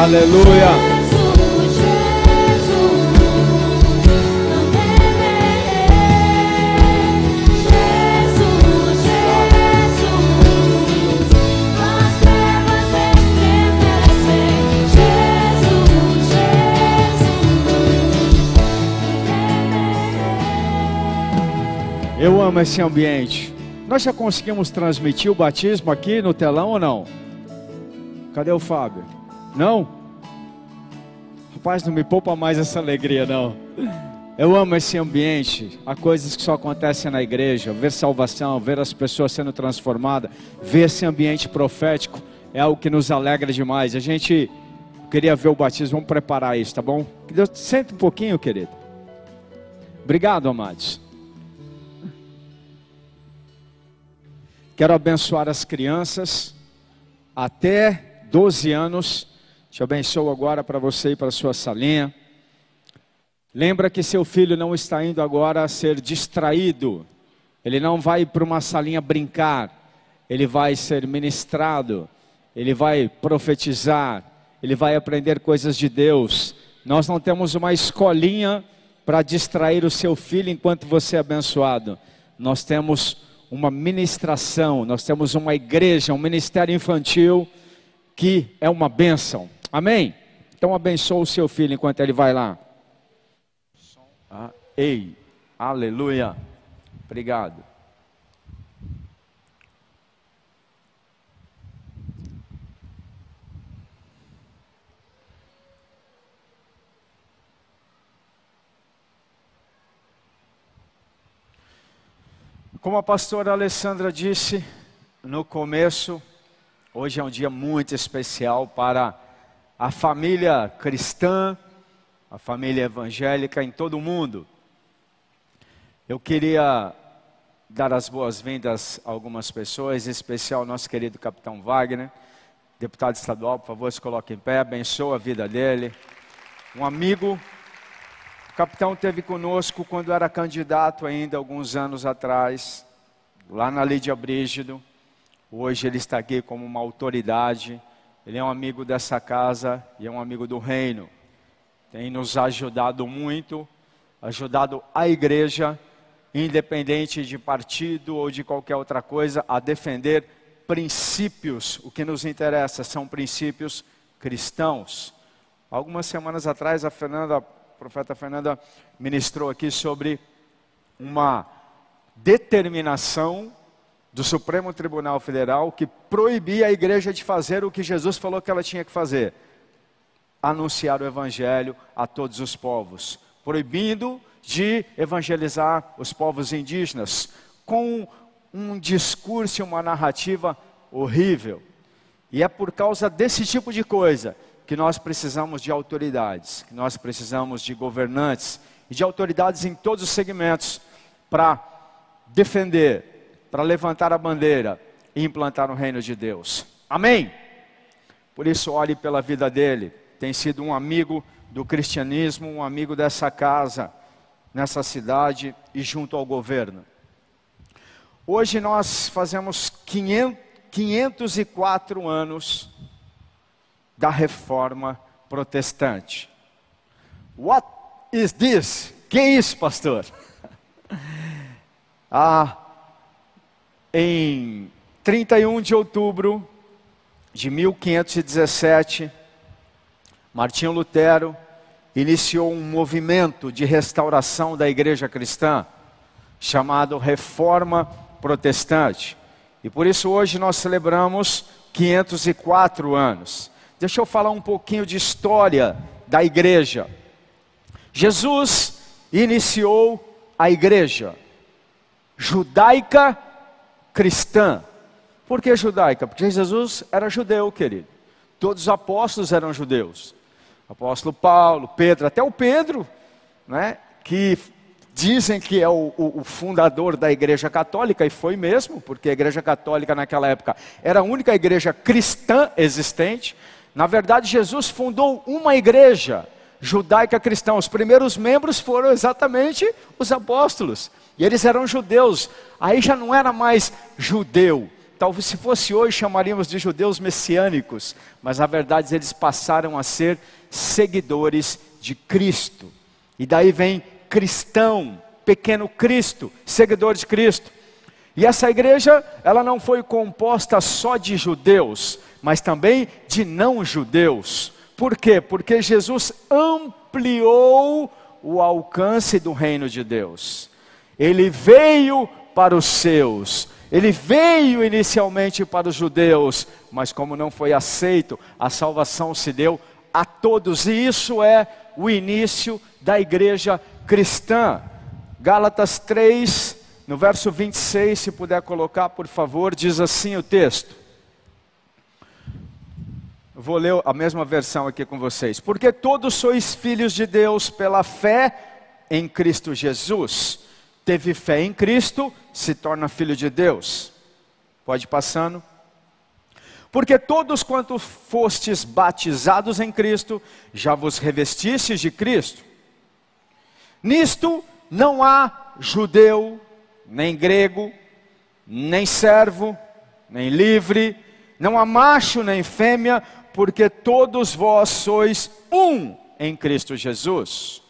Aleluia. Eu amo esse ambiente. Nós já conseguimos transmitir o batismo aqui no telão ou não? Cadê o Fábio? Não? Rapaz, não me poupa mais essa alegria, não. Eu amo esse ambiente. Há coisas que só acontecem na igreja. Ver salvação, ver as pessoas sendo transformadas, ver esse ambiente profético é algo que nos alegra demais. A gente queria ver o batismo, vamos preparar isso, tá bom? Deus senta um pouquinho, querido. Obrigado, amados. Quero abençoar as crianças até 12 anos. Te abençoo agora para você e para sua salinha. Lembra que seu filho não está indo agora a ser distraído. Ele não vai para uma salinha brincar. Ele vai ser ministrado. Ele vai profetizar. Ele vai aprender coisas de Deus. Nós não temos uma escolinha para distrair o seu filho enquanto você é abençoado. Nós temos uma ministração, nós temos uma igreja, um ministério infantil que é uma bênção. Amém? Então abençoa o seu filho enquanto ele vai lá. Ah, ei, aleluia. Obrigado. Como a pastora Alessandra disse no começo, hoje é um dia muito especial para a família cristã, a família evangélica em todo o mundo. Eu queria dar as boas-vindas a algumas pessoas, em especial nosso querido capitão Wagner, deputado estadual, por favor, se coloque em pé, abençoa a vida dele. Um amigo o capitão teve conosco quando era candidato ainda, alguns anos atrás, lá na Lídia Brígido. Hoje ele está aqui como uma autoridade. Ele é um amigo dessa casa e é um amigo do reino. Tem nos ajudado muito, ajudado a igreja, independente de partido ou de qualquer outra coisa, a defender princípios. O que nos interessa são princípios cristãos. Algumas semanas atrás, a Fernanda a profeta Fernanda ministrou aqui sobre uma determinação do Supremo Tribunal Federal que proibia a igreja de fazer o que Jesus falou que ela tinha que fazer: anunciar o evangelho a todos os povos, proibindo de evangelizar os povos indígenas com um discurso e uma narrativa horrível. E é por causa desse tipo de coisa que nós precisamos de autoridades, que nós precisamos de governantes e de autoridades em todos os segmentos para defender, para levantar a bandeira e implantar o reino de Deus. Amém? Por isso, olhe pela vida dele. Tem sido um amigo do cristianismo, um amigo dessa casa, nessa cidade e junto ao governo. Hoje nós fazemos 500, 504 anos da reforma protestante. What is this? Que é isso, pastor? ah, em 31 de outubro de 1517, Martinho Lutero iniciou um movimento de restauração da igreja cristã, chamado Reforma Protestante. E por isso hoje nós celebramos 504 anos. Deixa eu falar um pouquinho de história da igreja. Jesus iniciou a igreja judaica cristã. Por que judaica? Porque Jesus era judeu, querido. Todos os apóstolos eram judeus. apóstolo Paulo, Pedro, até o Pedro, né, que dizem que é o, o, o, fundador da Igreja Católica, e foi mesmo, porque a Igreja Católica naquela época era a única igreja cristã existente. Na verdade, Jesus fundou uma igreja judaica cristã. Os primeiros membros foram exatamente os apóstolos. E eles eram judeus. Aí já não era mais judeu, talvez se fosse hoje chamaríamos de judeus messiânicos, mas na verdade eles passaram a ser seguidores de Cristo. E daí vem cristão, pequeno Cristo, seguidor de Cristo. E essa igreja, ela não foi composta só de judeus, mas também de não judeus. Por quê? Porque Jesus ampliou o alcance do reino de Deus. Ele veio para os seus. Ele veio inicialmente para os judeus, mas como não foi aceito, a salvação se deu a todos, e isso é o início da igreja cristã. Gálatas 3, no verso 26, se puder colocar, por favor, diz assim o texto. Vou ler a mesma versão aqui com vocês. Porque todos sois filhos de Deus pela fé em Cristo Jesus. Teve fé em Cristo, se torna filho de Deus. Pode passando. Porque todos quanto fostes batizados em Cristo, já vos revestistes de Cristo. Nisto não há judeu, nem grego, nem servo, nem livre, não há macho nem fêmea, porque todos vós sois um em Cristo Jesus.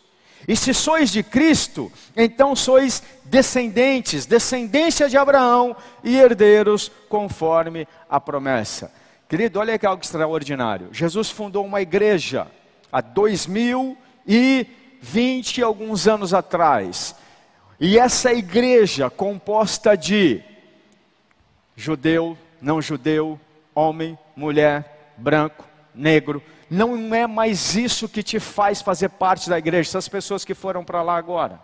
E se sois de Cristo, então sois descendentes, descendência de Abraão e herdeiros conforme a promessa. Querido, olha que algo extraordinário. Jesus fundou uma igreja há dois mil e vinte alguns anos atrás. E essa igreja composta de judeu, não judeu, homem, mulher, branco, negro, não é mais isso que te faz fazer parte da igreja. Essas pessoas que foram para lá agora,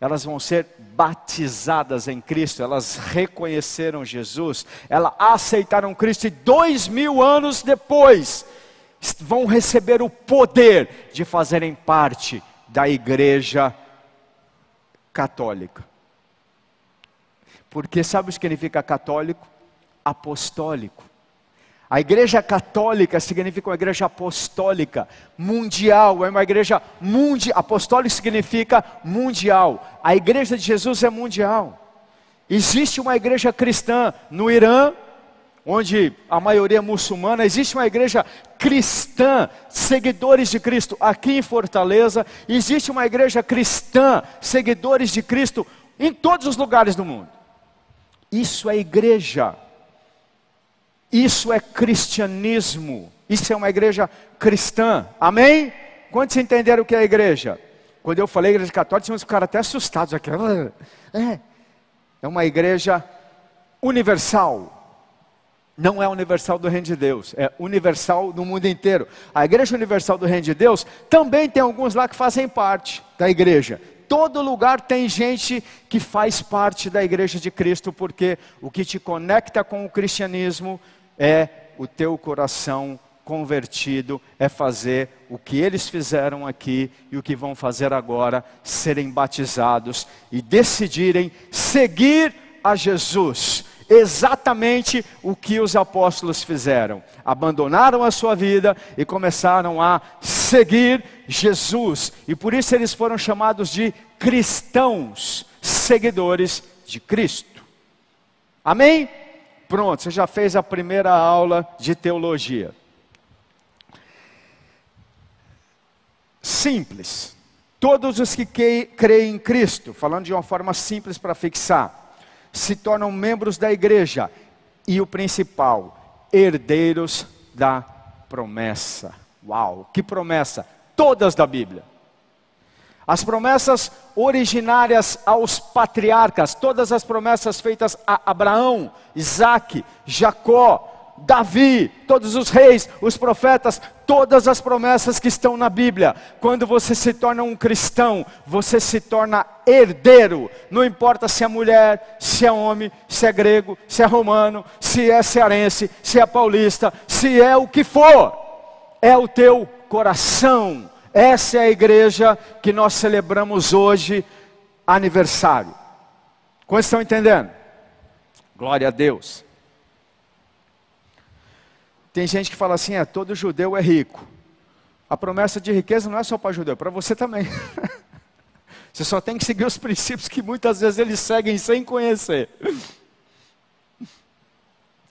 elas vão ser batizadas em Cristo, elas reconheceram Jesus, elas aceitaram Cristo e dois mil anos depois vão receber o poder de fazerem parte da igreja católica. Porque sabe o que significa católico? Apostólico. A igreja católica significa uma igreja apostólica, mundial, é uma igreja mundial. Apostólico significa mundial. A igreja de Jesus é mundial. Existe uma igreja cristã no Irã, onde a maioria é muçulmana, existe uma igreja cristã, seguidores de Cristo, aqui em Fortaleza, existe uma igreja cristã, seguidores de Cristo, em todos os lugares do mundo. Isso é igreja. Isso é cristianismo. Isso é uma igreja cristã. Amém? Quantos entenderam o que é a igreja? Quando eu falei igreja católica, tinha uns caras até assustados aqui. É, é uma igreja universal. Não é universal do reino de Deus, é universal no mundo inteiro. A igreja universal do reino de Deus também tem alguns lá que fazem parte da igreja. Todo lugar tem gente que faz parte da igreja de Cristo, porque o que te conecta com o cristianismo é o teu coração convertido, é fazer o que eles fizeram aqui e o que vão fazer agora, serem batizados e decidirem seguir a Jesus. Exatamente o que os apóstolos fizeram. Abandonaram a sua vida e começaram a seguir Jesus. E por isso eles foram chamados de cristãos, seguidores de Cristo. Amém? Pronto, você já fez a primeira aula de teologia. Simples. Todos os que creem em Cristo, falando de uma forma simples para fixar, se tornam membros da igreja e o principal, herdeiros da promessa. Uau, que promessa! Todas da Bíblia. As promessas originárias aos patriarcas, todas as promessas feitas a Abraão, Isaac, Jacó, Davi, todos os reis, os profetas, todas as promessas que estão na Bíblia. Quando você se torna um cristão, você se torna herdeiro. Não importa se é mulher, se é homem, se é grego, se é romano, se é cearense, se é paulista, se é o que for. É o teu coração. Essa é a igreja que nós celebramos hoje, aniversário. Quantos estão entendendo? Glória a Deus. Tem gente que fala assim: é, todo judeu é rico. A promessa de riqueza não é só para judeu, é para você também. você só tem que seguir os princípios que muitas vezes eles seguem sem conhecer.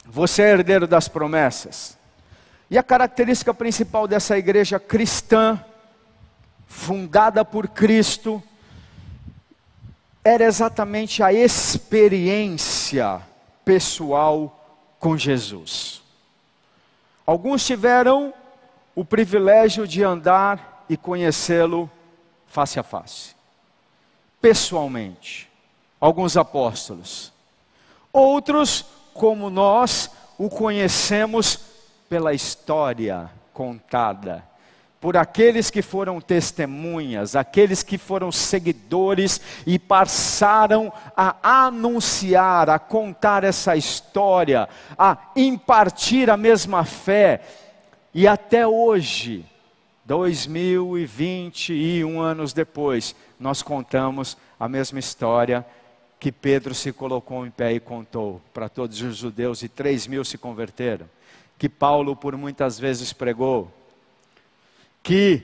Você é herdeiro das promessas. E a característica principal dessa igreja cristã, fundada por Cristo, era exatamente a experiência pessoal com Jesus. Alguns tiveram o privilégio de andar e conhecê-lo face a face, pessoalmente. Alguns apóstolos. Outros, como nós, o conhecemos pela história contada por aqueles que foram testemunhas, aqueles que foram seguidores e passaram a anunciar, a contar essa história, a impartir a mesma fé. E até hoje, 2021 anos depois, nós contamos a mesma história que Pedro se colocou em pé e contou para todos os judeus e três mil se converteram, que Paulo por muitas vezes pregou, que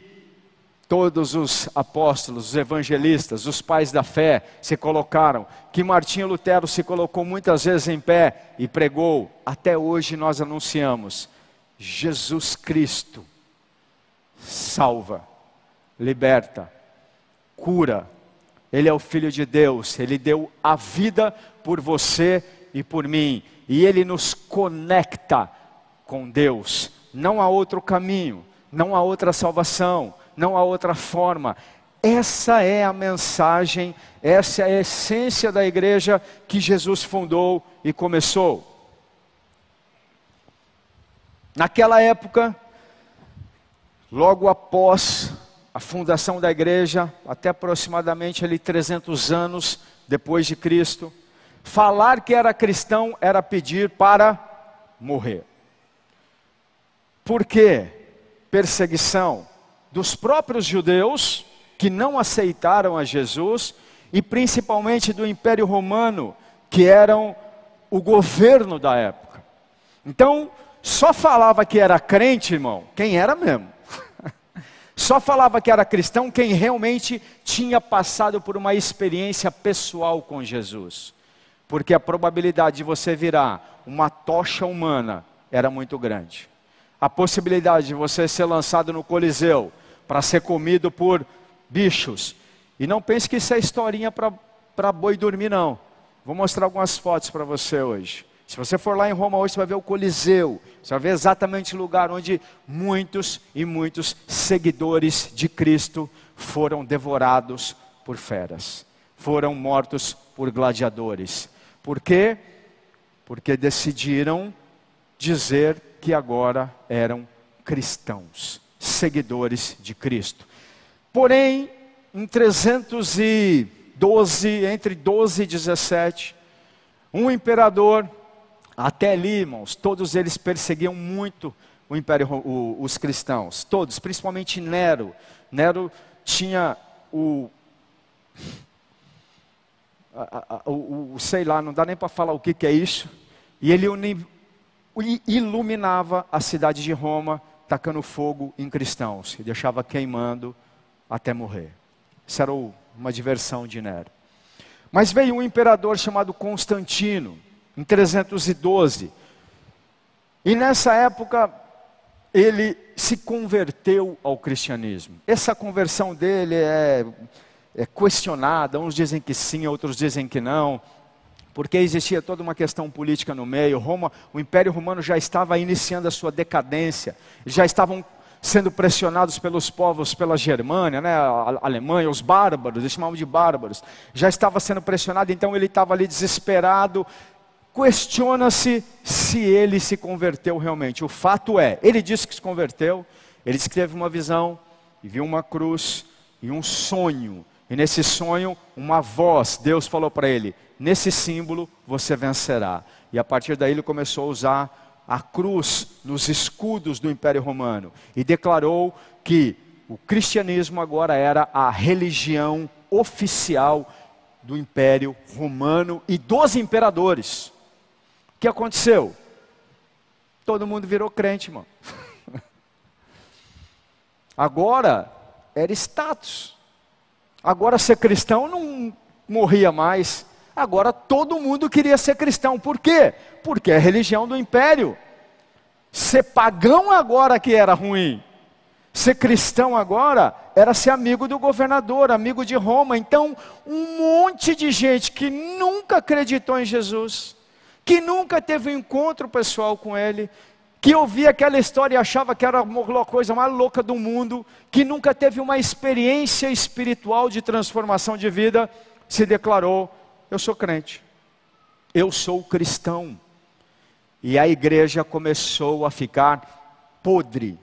todos os apóstolos, os evangelistas, os pais da fé se colocaram, que Martinho Lutero se colocou muitas vezes em pé e pregou. Até hoje nós anunciamos: Jesus Cristo salva, liberta, cura. Ele é o Filho de Deus, ele deu a vida por você e por mim, e ele nos conecta com Deus. Não há outro caminho não há outra salvação, não há outra forma. Essa é a mensagem, essa é a essência da igreja que Jesus fundou e começou. Naquela época, logo após a fundação da igreja, até aproximadamente ali 300 anos depois de Cristo, falar que era cristão era pedir para morrer. Por quê? Perseguição dos próprios judeus que não aceitaram a Jesus e principalmente do Império Romano, que eram o governo da época. Então, só falava que era crente, irmão, quem era mesmo. Só falava que era cristão quem realmente tinha passado por uma experiência pessoal com Jesus. Porque a probabilidade de você virar uma tocha humana era muito grande a possibilidade de você ser lançado no Coliseu para ser comido por bichos. E não pense que isso é historinha para boi dormir, não. Vou mostrar algumas fotos para você hoje. Se você for lá em Roma hoje, você vai ver o Coliseu. Você vai ver exatamente o lugar onde muitos e muitos seguidores de Cristo foram devorados por feras, foram mortos por gladiadores. Por quê? Porque decidiram dizer que agora eram cristãos, seguidores de Cristo. Porém, em 312, entre 12 e 17, um imperador, até ali, irmãos, todos eles perseguiam muito o império, o, os cristãos, todos, principalmente Nero. Nero tinha o, o, o sei lá, não dá nem para falar o que, que é isso. E ele iluminava a cidade de Roma, tacando fogo em cristãos e deixava queimando até morrer. Isso era uma diversão de Nero. Mas veio um imperador chamado Constantino, em 312. E nessa época ele se converteu ao cristianismo. Essa conversão dele é, é questionada, uns dizem que sim, outros dizem que não porque existia toda uma questão política no meio. Roma, o Império Romano já estava iniciando a sua decadência, já estavam sendo pressionados pelos povos pela Germânia, né, a Alemanha, os bárbaros, eles chamavam de bárbaros, já estava sendo pressionado, então ele estava ali desesperado. Questiona-se se ele se converteu realmente. O fato é, ele disse que se converteu, ele escreve uma visão e viu uma cruz e um sonho. E nesse sonho, uma voz, Deus falou para ele: nesse símbolo você vencerá. E a partir daí ele começou a usar a cruz nos escudos do Império Romano e declarou que o cristianismo agora era a religião oficial do Império Romano e dos imperadores. O que aconteceu? Todo mundo virou crente, irmão. Agora era status. Agora ser cristão não morria mais. Agora todo mundo queria ser cristão. Por quê? Porque é a religião do império. Ser pagão agora que era ruim. Ser cristão agora era ser amigo do governador, amigo de Roma. Então, um monte de gente que nunca acreditou em Jesus, que nunca teve um encontro pessoal com ele, que ouvia aquela história e achava que era a coisa mais louca do mundo, que nunca teve uma experiência espiritual de transformação de vida, se declarou: Eu sou crente, eu sou cristão. E a igreja começou a ficar podre.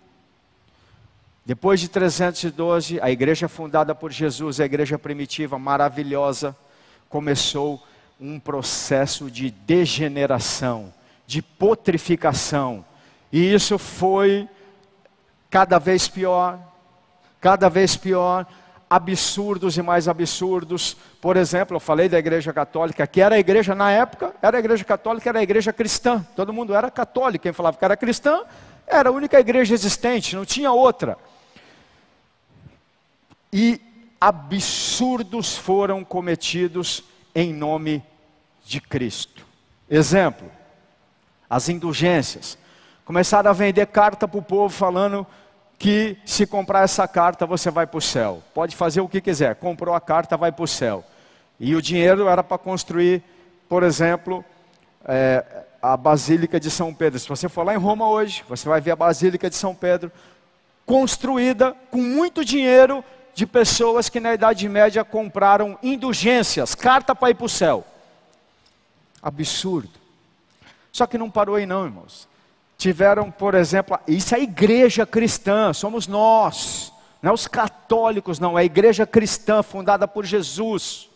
Depois de 312, a igreja fundada por Jesus, a igreja primitiva, maravilhosa, começou um processo de degeneração, de potrificação e isso foi cada vez pior, cada vez pior, absurdos e mais absurdos. Por exemplo, eu falei da igreja católica, que era a igreja na época, era a igreja católica, era a igreja cristã. Todo mundo era católico, quem falava que era cristã, era a única igreja existente, não tinha outra. E absurdos foram cometidos em nome de Cristo. Exemplo, as indulgências. Começaram a vender carta para o povo falando que se comprar essa carta você vai para o céu. Pode fazer o que quiser. Comprou a carta, vai para o céu. E o dinheiro era para construir, por exemplo, é, a Basílica de São Pedro. Se você for lá em Roma hoje, você vai ver a Basílica de São Pedro construída com muito dinheiro de pessoas que na Idade Média compraram indulgências, carta para ir para o céu. Absurdo. Só que não parou aí não, irmãos tiveram, por exemplo, isso é a igreja cristã, somos nós, não é os católicos, não, é a igreja cristã fundada por Jesus.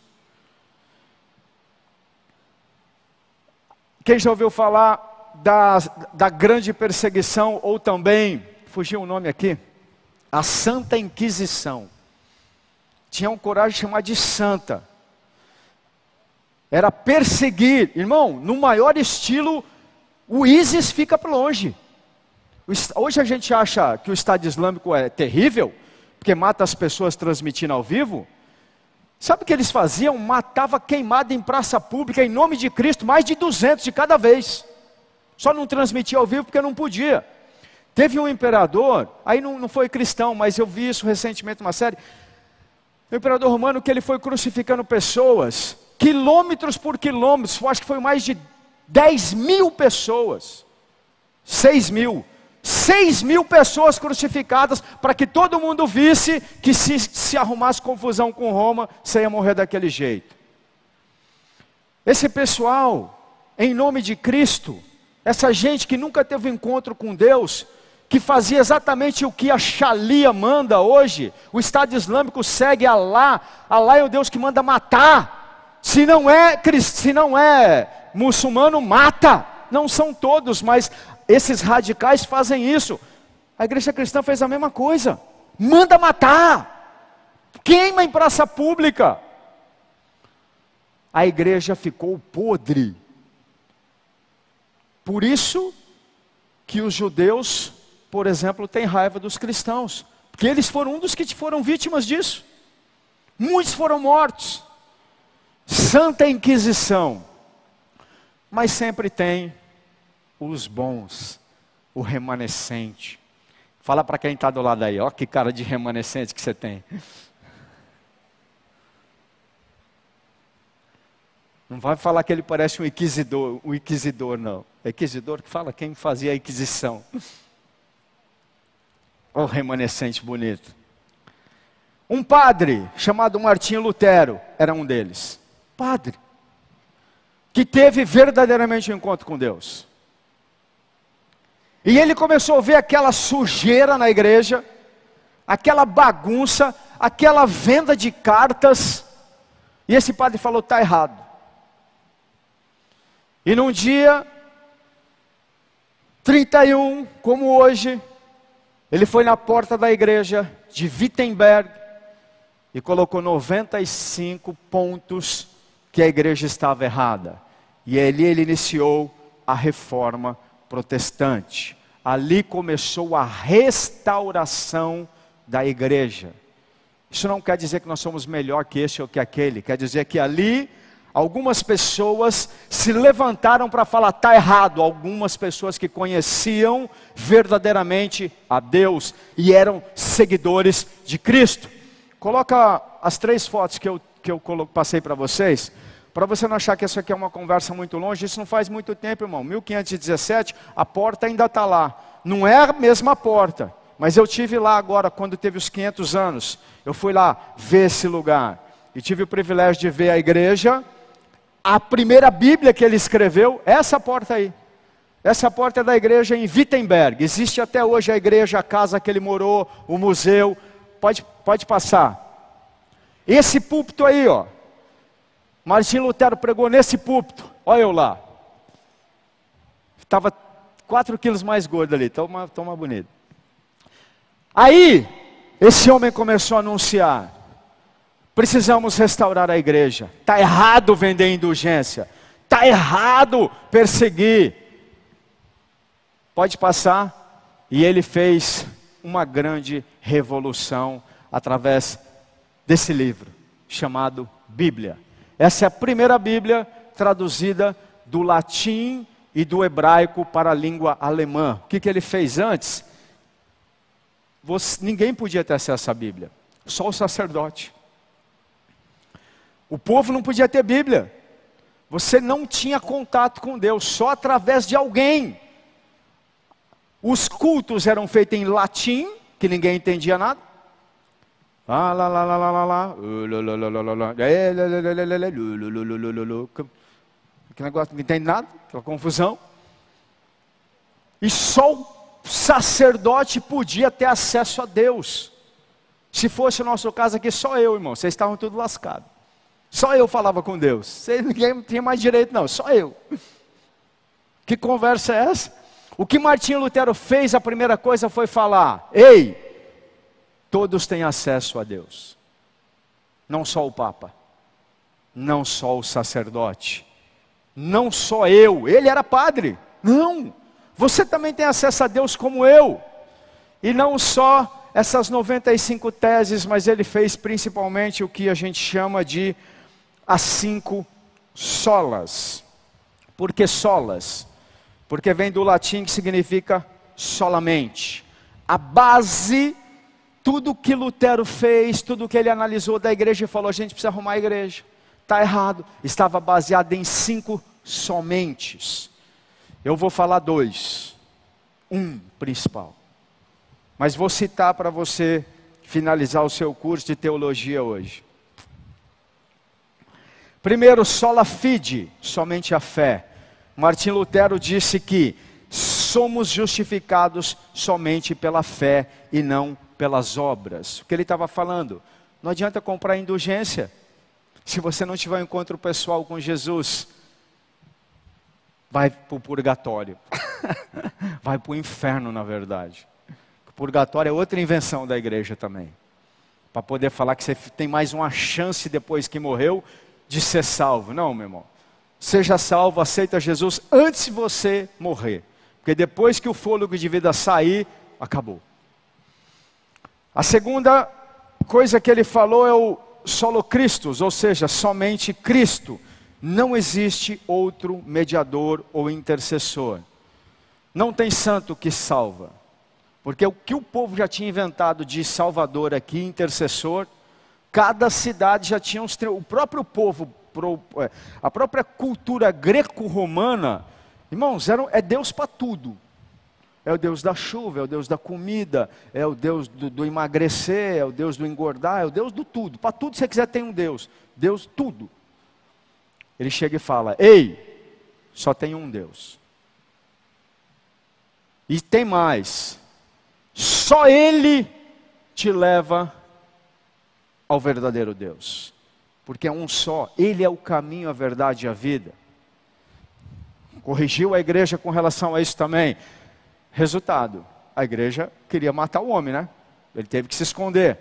Quem já ouviu falar da, da grande perseguição, ou também, fugiu o nome aqui, a Santa Inquisição. Tinham coragem de chamar de santa. Era perseguir, irmão, no maior estilo o ISIS fica para longe. Hoje a gente acha que o Estado Islâmico é terrível, porque mata as pessoas transmitindo ao vivo. Sabe o que eles faziam? Matava queimado em praça pública, em nome de Cristo, mais de 200 de cada vez. Só não transmitia ao vivo porque não podia. Teve um imperador, aí não, não foi cristão, mas eu vi isso recentemente numa série. O imperador romano que ele foi crucificando pessoas, quilômetros por quilômetros, acho que foi mais de 10 mil pessoas, 6 mil, 6 mil pessoas crucificadas para que todo mundo visse que se, se arrumasse confusão com Roma, você ia morrer daquele jeito. Esse pessoal, em nome de Cristo, essa gente que nunca teve encontro com Deus, que fazia exatamente o que a Shalia manda hoje, o Estado Islâmico segue Alá, Alá é o Deus que manda matar, se não é, se não é muçulmano mata. Não são todos, mas esses radicais fazem isso. A igreja cristã fez a mesma coisa. Manda matar. Queima em praça pública. A igreja ficou podre. Por isso que os judeus, por exemplo, têm raiva dos cristãos, porque eles foram um dos que foram vítimas disso. Muitos foram mortos. Santa Inquisição mas sempre tem os bons, o remanescente. Fala para quem está do lado aí, ó, que cara de remanescente que você tem. Não vai falar que ele parece um inquisidor, um inquisidor não. É inquisidor que fala quem fazia a inquisição. O remanescente bonito. Um padre chamado Martinho Lutero era um deles. Padre que teve verdadeiramente um encontro com Deus. E ele começou a ver aquela sujeira na igreja, aquela bagunça, aquela venda de cartas, e esse padre falou: está errado. E num dia, 31, como hoje, ele foi na porta da igreja de Wittenberg e colocou 95 pontos que a igreja estava errada. E ali ele iniciou a reforma protestante. Ali começou a restauração da igreja. Isso não quer dizer que nós somos melhor que esse ou que aquele, quer dizer que ali algumas pessoas se levantaram para falar tá errado, algumas pessoas que conheciam verdadeiramente a Deus e eram seguidores de Cristo. Coloca as três fotos que eu, que eu passei para vocês, para você não achar que isso aqui é uma conversa muito longe, isso não faz muito tempo, irmão. 1517, a porta ainda está lá. Não é a mesma porta, mas eu tive lá agora, quando teve os 500 anos. Eu fui lá ver esse lugar e tive o privilégio de ver a igreja. A primeira Bíblia que ele escreveu, essa porta aí. Essa porta é da igreja em Wittenberg. Existe até hoje a igreja, a casa que ele morou, o museu. Pode, pode passar. Esse púlpito aí, ó. Martim Lutero pregou nesse púlpito. Olha eu lá. Estava 4 quilos mais gordo ali. Toma, toma bonito. Aí, esse homem começou a anunciar. Precisamos restaurar a igreja. Está errado vender indulgência. Está errado perseguir. Pode passar. E ele fez uma grande revolução através desse livro, chamado Bíblia. Essa é a primeira Bíblia traduzida do latim e do hebraico para a língua alemã. O que, que ele fez antes? Você- ninguém podia ter acesso à Bíblia, só o sacerdote. O povo não podia ter Bíblia. Você não tinha contato com Deus, só através de alguém. Os cultos eram feitos em latim, que ninguém entendia nada. Ah. Uh. É. Que negócio, não entende nada, aquela confusão. E só o sacerdote podia ter acesso a Deus. Se fosse o nosso caso aqui, só eu, irmão, vocês estavam tudo lascados. Só eu falava com Deus. Vocês, ninguém tinha mais direito, não, só eu. Que conversa é essa? O que Martinho Lutero fez, a primeira coisa foi falar: Ei, todos têm acesso a Deus. Não só o Papa, não só o sacerdote, não só eu. Ele era padre. Não, você também tem acesso a Deus como eu. E não só essas 95 teses, mas ele fez principalmente o que a gente chama de as cinco solas. Por que solas? Porque vem do latim que significa solamente. A base, tudo que Lutero fez, tudo que ele analisou da igreja e falou: a gente precisa arrumar a igreja. Está errado. Estava baseado em cinco somentes. Eu vou falar dois. Um principal. Mas vou citar para você finalizar o seu curso de teologia hoje. Primeiro, sola fide, somente a fé. Martim Lutero disse que somos justificados somente pela fé e não pelas obras. O que ele estava falando? Não adianta comprar indulgência se você não tiver um encontro pessoal com Jesus. Vai para o purgatório. vai para o inferno, na verdade. O purgatório é outra invenção da igreja também. Para poder falar que você tem mais uma chance depois que morreu de ser salvo. Não, meu irmão. Seja salvo, aceita Jesus antes de você morrer. Porque depois que o fôlego de vida sair, acabou. A segunda coisa que ele falou é o solo Christus, ou seja, somente Cristo. Não existe outro mediador ou intercessor. Não tem santo que salva. Porque o que o povo já tinha inventado de salvador aqui, intercessor, cada cidade já tinha uns. O próprio povo, é, a própria cultura greco-romana, irmãos, era, é Deus para tudo. É o Deus da chuva, é o Deus da comida, é o Deus do, do emagrecer, é o Deus do engordar, é o Deus do tudo. Para tudo você quiser tem um Deus. Deus, tudo. Ele chega e fala: Ei, só tem um Deus. E tem mais. Só Ele te leva ao verdadeiro Deus. Porque é um só. Ele é o caminho, a verdade e a vida. Corrigiu a igreja com relação a isso também. Resultado: a igreja queria matar o homem, né? Ele teve que se esconder.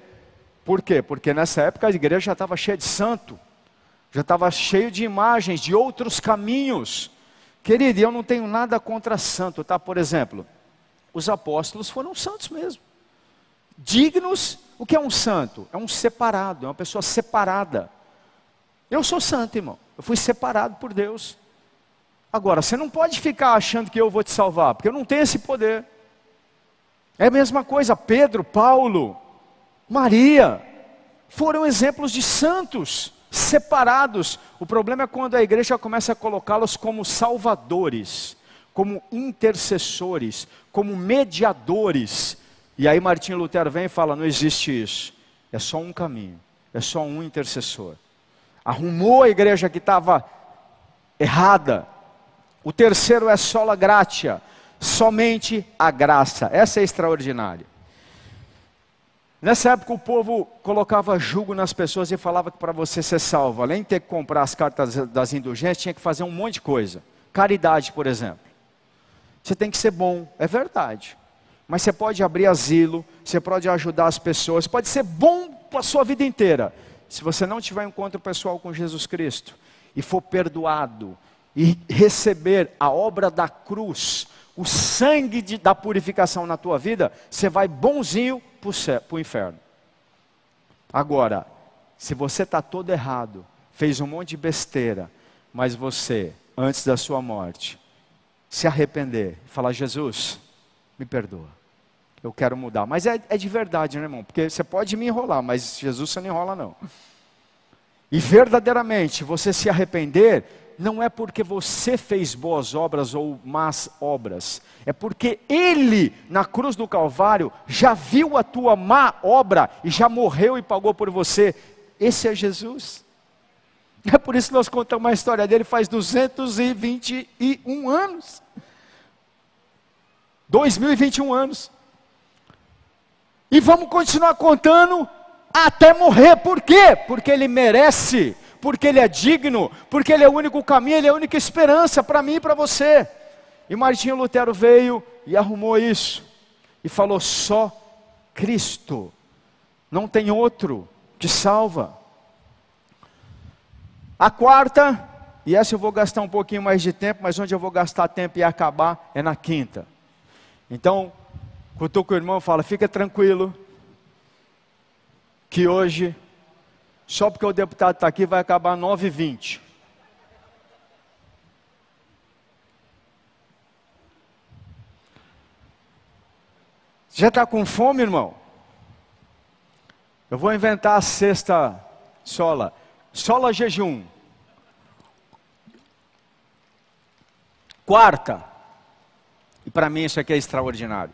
Por quê? Porque nessa época a igreja já estava cheia de santo, já estava cheio de imagens, de outros caminhos. Querido, eu não tenho nada contra santo, tá? Por exemplo, os apóstolos foram santos mesmo. Dignos, o que é um santo? É um separado, é uma pessoa separada. Eu sou santo, irmão. Eu fui separado por Deus. Agora, você não pode ficar achando que eu vou te salvar, porque eu não tenho esse poder. É a mesma coisa, Pedro, Paulo, Maria, foram exemplos de santos separados. O problema é quando a igreja começa a colocá-los como salvadores, como intercessores, como mediadores. E aí Martinho Lutero vem e fala: não existe isso. É só um caminho, é só um intercessor. Arrumou a igreja que estava errada. O terceiro é sola gratia, somente a graça. Essa é extraordinária. Nessa época o povo colocava jugo nas pessoas e falava que para você ser salvo, além de ter que comprar as cartas das indulgências, tinha que fazer um monte de coisa. Caridade, por exemplo. Você tem que ser bom, é verdade. Mas você pode abrir asilo, você pode ajudar as pessoas, pode ser bom para a sua vida inteira. Se você não tiver encontro pessoal com Jesus Cristo e for perdoado e receber a obra da cruz, o sangue de, da purificação na tua vida, você vai bonzinho para o inferno. Agora, se você está todo errado, fez um monte de besteira, mas você, antes da sua morte, se arrepender, falar: Jesus, me perdoa, eu quero mudar. Mas é, é de verdade, né, irmão? Porque você pode me enrolar, mas Jesus você não enrola, não. E verdadeiramente você se arrepender, não é porque você fez boas obras ou más obras, é porque Ele, na cruz do Calvário, já viu a tua má obra e já morreu e pagou por você. Esse é Jesus. É por isso que nós contamos a história dele faz 221 anos. 2021 anos. E vamos continuar contando até morrer. Por quê? Porque ele merece porque Ele é digno, porque Ele é o único caminho, Ele é a única esperança para mim e para você. E Martinho Lutero veio e arrumou isso, e falou: só Cristo, não tem outro que salva. A quarta, e essa eu vou gastar um pouquinho mais de tempo, mas onde eu vou gastar tempo e acabar é na quinta. Então, com o irmão, fala: fica tranquilo, que hoje só porque o deputado está aqui vai acabar 9h20. Já está com fome, irmão? Eu vou inventar a sexta sola. Sola jejum. Quarta. E para mim isso aqui é extraordinário.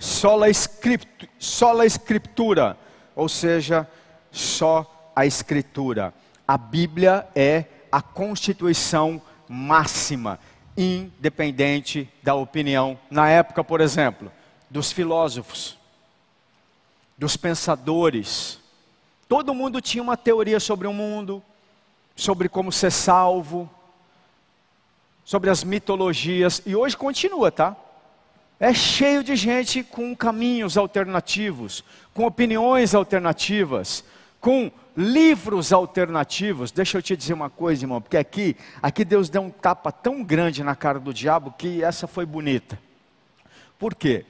Sola, escript, sola escritura. Ou seja, só a Escritura. A Bíblia é a constituição máxima, independente da opinião. Na época, por exemplo, dos filósofos, dos pensadores, todo mundo tinha uma teoria sobre o mundo, sobre como ser salvo, sobre as mitologias, e hoje continua, tá? É cheio de gente com caminhos alternativos, com opiniões alternativas, com livros alternativos. Deixa eu te dizer uma coisa, irmão, porque aqui, aqui Deus deu um tapa tão grande na cara do diabo que essa foi bonita. Por quê?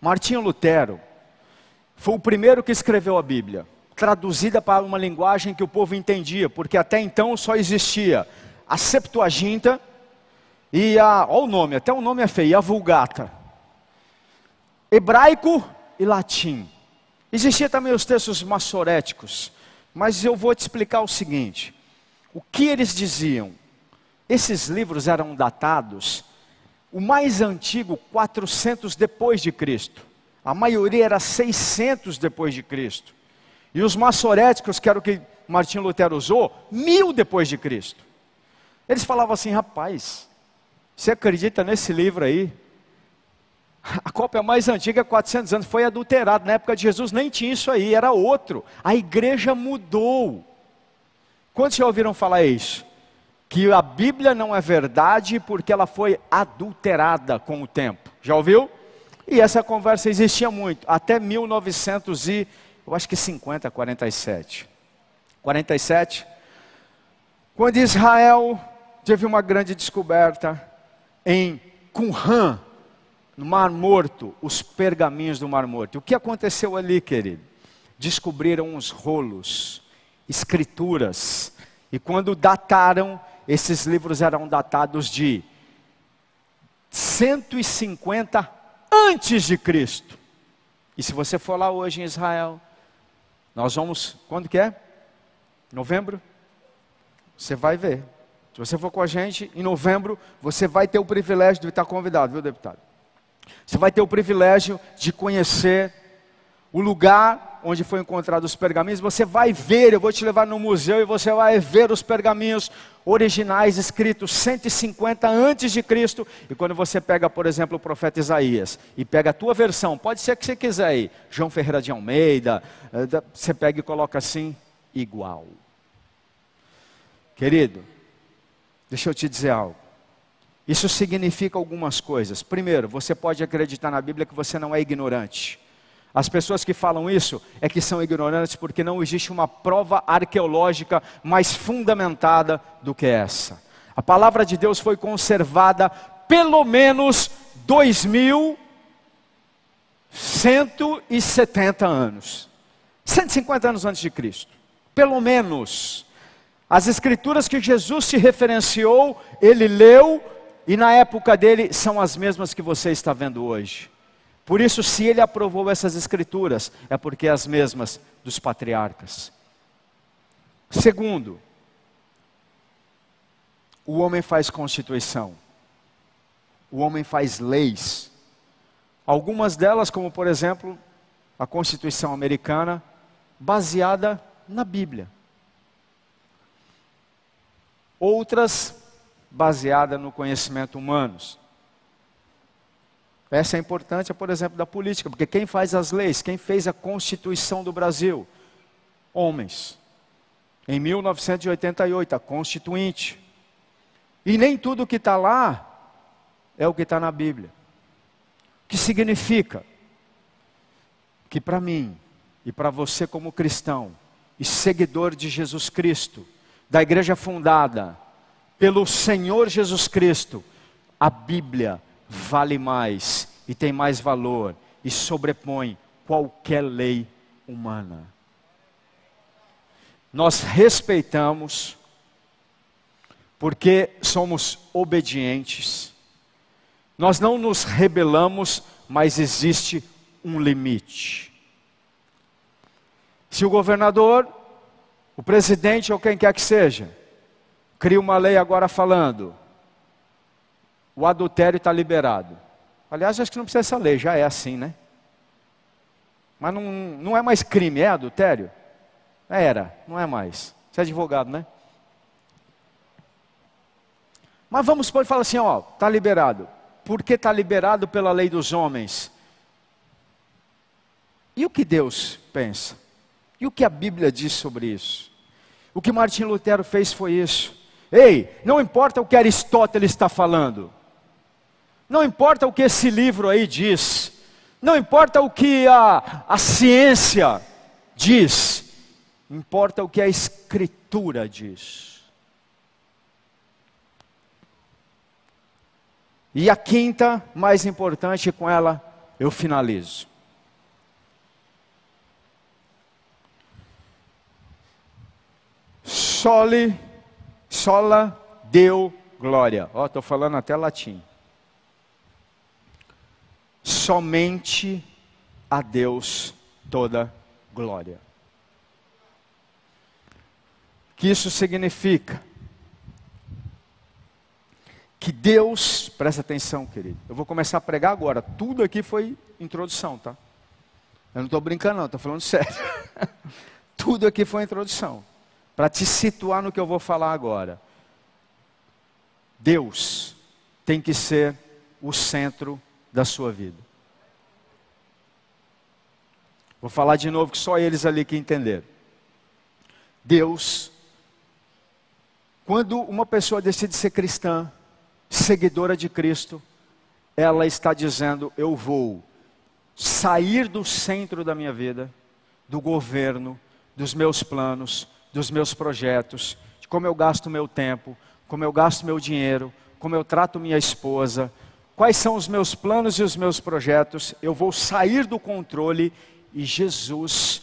Martinho Lutero foi o primeiro que escreveu a Bíblia, traduzida para uma linguagem que o povo entendia, porque até então só existia a Septuaginta e a, olha o nome, até o nome é feio, a Vulgata. Hebraico e latim. Existia também os textos massoréticos, mas eu vou te explicar o seguinte: o que eles diziam? Esses livros eram datados, o mais antigo 400 depois de Cristo. A maioria era 600 depois de Cristo. E os massoréticos, que era o que Martinho Lutero usou, mil depois de Cristo. Eles falavam assim, rapaz, você acredita nesse livro aí? A cópia mais antiga, 400 anos, foi adulterada. Na época de Jesus nem tinha isso aí, era outro. A igreja mudou. Quantos já ouviram falar isso? Que a Bíblia não é verdade porque ela foi adulterada com o tempo. Já ouviu? E essa conversa existia muito, até 1900 e, eu acho que 50, 47. 47, quando Israel teve uma grande descoberta em Qumran, no Mar Morto, os pergaminhos do Mar Morto. O que aconteceu ali, querido? Descobriram uns rolos, escrituras, E quando dataram, esses livros eram datados de 150 antes de Cristo. E se você for lá hoje em Israel, nós vamos, quando que é? Novembro? Você vai ver. Se você for com a gente, em novembro, você vai ter o privilégio de estar convidado, viu, deputado? Você vai ter o privilégio de conhecer o lugar onde foi encontrado os pergaminhos. Você vai ver, eu vou te levar no museu e você vai ver os pergaminhos originais escritos 150 antes de Cristo. E quando você pega, por exemplo, o profeta Isaías e pega a tua versão, pode ser que você quiser aí, João Ferreira de Almeida, eh, você pega e coloca assim, igual. Querido, deixa eu te dizer algo. Isso significa algumas coisas. Primeiro, você pode acreditar na Bíblia que você não é ignorante. As pessoas que falam isso é que são ignorantes porque não existe uma prova arqueológica mais fundamentada do que essa. A palavra de Deus foi conservada pelo menos 2170 anos. 150 anos antes de Cristo. Pelo menos. As escrituras que Jesus se referenciou, ele leu e na época dele são as mesmas que você está vendo hoje. Por isso, se ele aprovou essas escrituras, é porque é as mesmas dos patriarcas. Segundo, o homem faz constituição, o homem faz leis. Algumas delas, como por exemplo, a Constituição Americana, baseada na Bíblia. Outras baseadas no conhecimento humanos. Essa é importante, por exemplo, da política, porque quem faz as leis, quem fez a Constituição do Brasil? Homens. Em 1988, a Constituinte. E nem tudo que está lá é o que está na Bíblia. O que significa? Que para mim e para você, como cristão e seguidor de Jesus Cristo, da igreja fundada pelo Senhor Jesus Cristo, a Bíblia vale mais e tem mais valor e sobrepõe qualquer lei humana. Nós respeitamos, porque somos obedientes, nós não nos rebelamos, mas existe um limite. Se o governador, o presidente ou quem quer que seja, cria uma lei agora falando, o adultério está liberado. Aliás, acho que não precisa essa lei, já é assim, né? Mas não, não é mais crime, é adultério? Era, não é mais. Você é advogado, né? Mas vamos supor e fala assim, ó, está liberado. Por que está liberado pela lei dos homens? E o que Deus pensa? E o que a Bíblia diz sobre isso? O que Martim Lutero fez foi isso. Ei, não importa o que Aristóteles está falando. Não importa o que esse livro aí diz. Não importa o que a, a ciência diz. Importa o que a Escritura diz. E a quinta, mais importante, com ela eu finalizo. Sole, sola deu glória. Ó, estou falando até latim. Somente a Deus toda glória. O que isso significa? Que Deus, presta atenção, querido. Eu vou começar a pregar agora. Tudo aqui foi introdução, tá? Eu não estou brincando, não, estou falando sério. Tudo aqui foi introdução. Para te situar no que eu vou falar agora. Deus tem que ser o centro da sua vida. Vou falar de novo que só eles ali que entenderam. Deus, quando uma pessoa decide ser cristã, seguidora de Cristo, ela está dizendo: Eu vou sair do centro da minha vida, do governo, dos meus planos, dos meus projetos, de como eu gasto meu tempo, como eu gasto meu dinheiro, como eu trato minha esposa, quais são os meus planos e os meus projetos. Eu vou sair do controle e Jesus,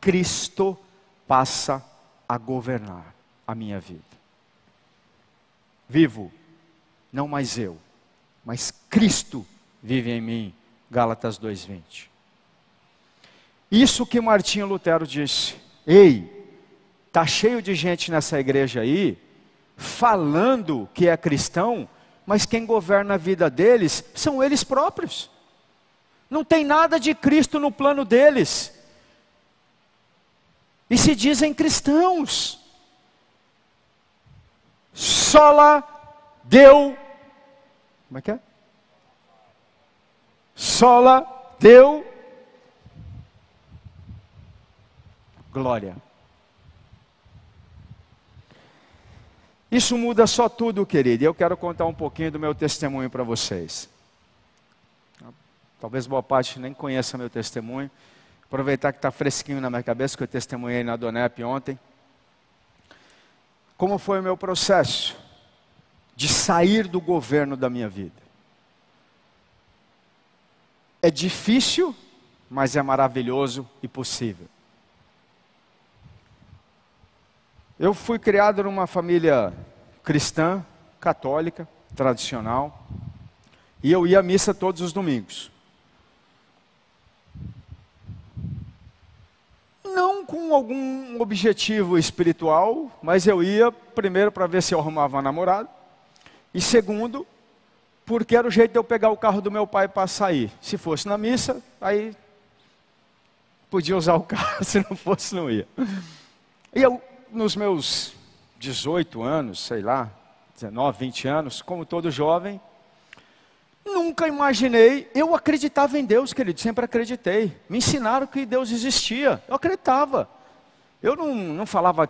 Cristo, passa a governar. a minha vida. Vivo, não mais eu, mas Cristo vive em mim. Gálatas 2:20. Isso que Martinho Lutero disse. Ei, tá cheio de gente nessa igreja aí falando que é cristão, mas quem governa a vida deles são eles próprios. Não tem nada de Cristo no plano deles. E se dizem cristãos. Sola deu. Como é que é? Sola deu. Glória. Isso muda só tudo, querido. E eu quero contar um pouquinho do meu testemunho para vocês. Talvez boa parte nem conheça meu testemunho. Aproveitar que está fresquinho na minha cabeça, que eu testemunhei na Donep ontem. Como foi o meu processo de sair do governo da minha vida? É difícil, mas é maravilhoso e possível. Eu fui criado numa família cristã, católica, tradicional, e eu ia à missa todos os domingos. Não com algum objetivo espiritual, mas eu ia primeiro para ver se eu arrumava namorado, e segundo, porque era o jeito de eu pegar o carro do meu pai para sair. Se fosse na missa, aí podia usar o carro, se não fosse, não ia. E eu nos meus 18 anos, sei lá, 19, 20 anos, como todo jovem, nunca imaginei, eu acreditava em Deus, querido, sempre acreditei. Me ensinaram que Deus existia, eu acreditava. Eu não, não falava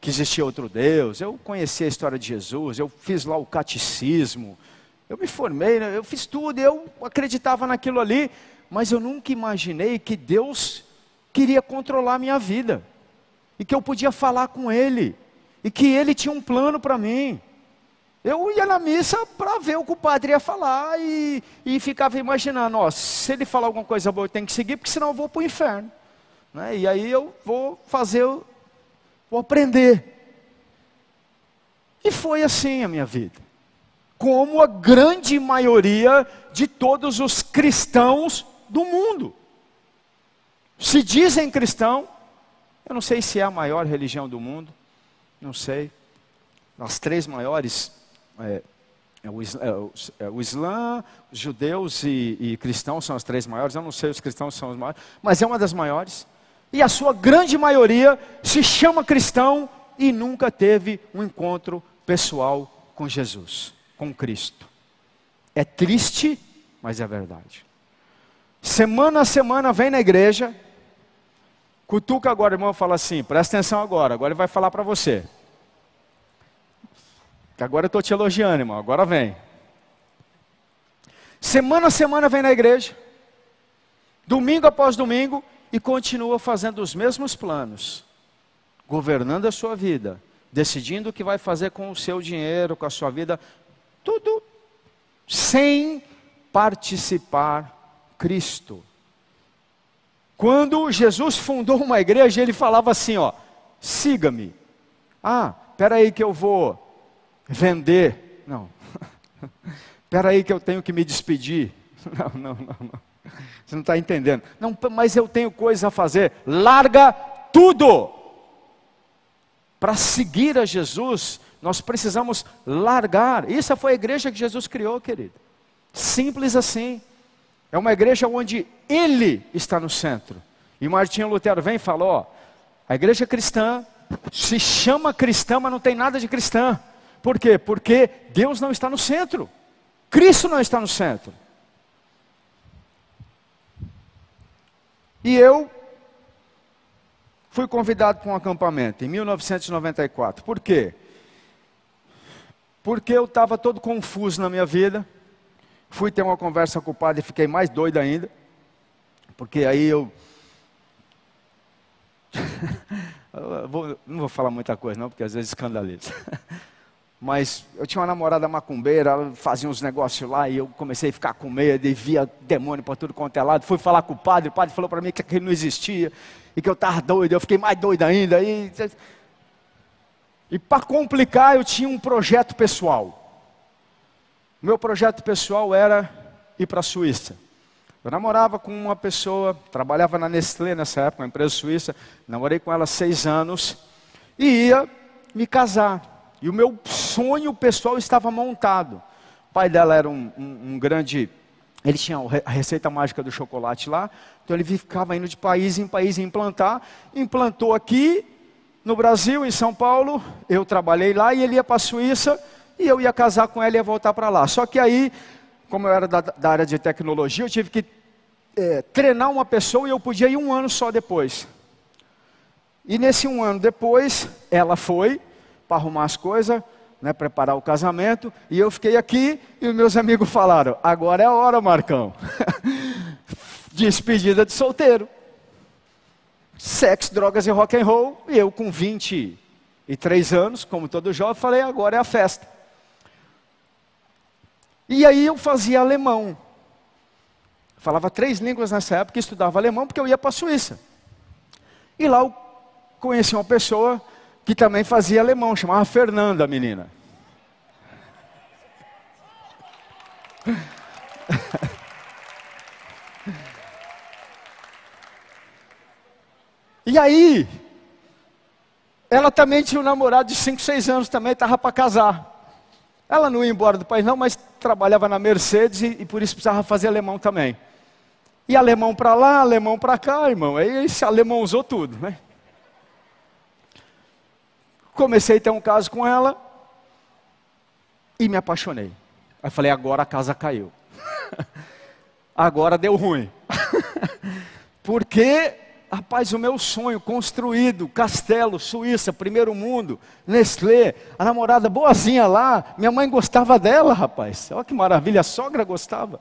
que existia outro Deus, eu conhecia a história de Jesus, eu fiz lá o catecismo, eu me formei, né, eu fiz tudo, eu acreditava naquilo ali, mas eu nunca imaginei que Deus queria controlar a minha vida e que eu podia falar com ele, e que ele tinha um plano para mim. Eu ia na missa para ver o que o padre ia falar e, e ficava imaginando, ó, se ele falar alguma coisa boa eu tenho que seguir, porque senão eu vou para o inferno. Né? E aí eu vou fazer, vou aprender. E foi assim a minha vida. Como a grande maioria de todos os cristãos do mundo. Se dizem cristão, eu não sei se é a maior religião do mundo, não sei. As três maiores é, é, o, é, o, é o, Islã, os judeus e, e, cristãos são as três maiores. Eu não sei, os cristãos são os maiores, mas é uma das maiores. E a sua grande maioria se chama cristão e nunca teve um encontro pessoal com Jesus, com Cristo. É triste, mas é verdade. Semana a semana vem na igreja, Cutuca agora, irmão, fala assim: presta atenção agora, agora ele vai falar para você. Agora eu estou te elogiando, irmão, agora vem. Semana a semana vem na igreja, domingo após domingo, e continua fazendo os mesmos planos, governando a sua vida, decidindo o que vai fazer com o seu dinheiro, com a sua vida, tudo sem participar Cristo. Quando Jesus fundou uma igreja, ele falava assim, ó, siga-me. Ah, espera aí que eu vou vender. Não. Espera aí que eu tenho que me despedir. Não, não, não, não. Você não está entendendo. Não, mas eu tenho coisa a fazer. Larga tudo. Para seguir a Jesus, nós precisamos largar. Isso foi a igreja que Jesus criou, querido. Simples assim. É uma igreja onde Ele está no centro. E Martinho Lutero vem e fala: ó, a igreja cristã se chama cristã, mas não tem nada de cristã. Por quê? Porque Deus não está no centro. Cristo não está no centro. E eu fui convidado para um acampamento em 1994. Por quê? Porque eu estava todo confuso na minha vida. Fui ter uma conversa com o padre e fiquei mais doido ainda. Porque aí eu. eu vou, não vou falar muita coisa, não, porque às vezes escandaliza. Mas eu tinha uma namorada macumbeira, ela fazia uns negócios lá e eu comecei a ficar com medo e via demônio para tudo quanto é lado. Fui falar com o padre, o padre falou para mim que aquilo não existia e que eu estava doido. Eu fiquei mais doido ainda. E, E para complicar, eu tinha um projeto pessoal. Meu projeto pessoal era ir para a Suíça. Eu namorava com uma pessoa, trabalhava na Nestlé nessa época, uma empresa suíça, namorei com ela seis anos e ia me casar. E o meu sonho pessoal estava montado. O pai dela era um, um, um grande. Ele tinha a receita mágica do chocolate lá, então ele ficava indo de país em país implantar. Implantou aqui, no Brasil, em São Paulo, eu trabalhei lá e ele ia para a Suíça e eu ia casar com ela e ia voltar para lá. Só que aí como eu era da, da área de tecnologia, eu tive que é, treinar uma pessoa e eu podia ir um ano só depois. E nesse um ano depois, ela foi para arrumar as coisas, né, preparar o casamento, e eu fiquei aqui e os meus amigos falaram: agora é a hora, Marcão. Despedida de solteiro. Sexo, drogas e rock and roll. E eu com 23 anos, como todo jovem, falei: agora é a festa. E aí eu fazia alemão. Falava três línguas nessa época, estudava alemão porque eu ia para a Suíça. E lá eu conheci uma pessoa que também fazia alemão, chamava Fernanda, menina. E aí, ela também tinha um namorado de 5, 6 anos também, estava para casar. Ela não ia embora do país não, mas trabalhava na Mercedes e, e por isso precisava fazer alemão também. E alemão para lá, alemão para cá, irmão. Aí esse alemão usou tudo, né? Comecei a ter um caso com ela e me apaixonei. Aí falei, agora a casa caiu. agora deu ruim. Porque Rapaz, o meu sonho construído, castelo, Suíça, primeiro mundo, Nestlé, a namorada boazinha lá, minha mãe gostava dela, rapaz. Olha que maravilha, a sogra gostava.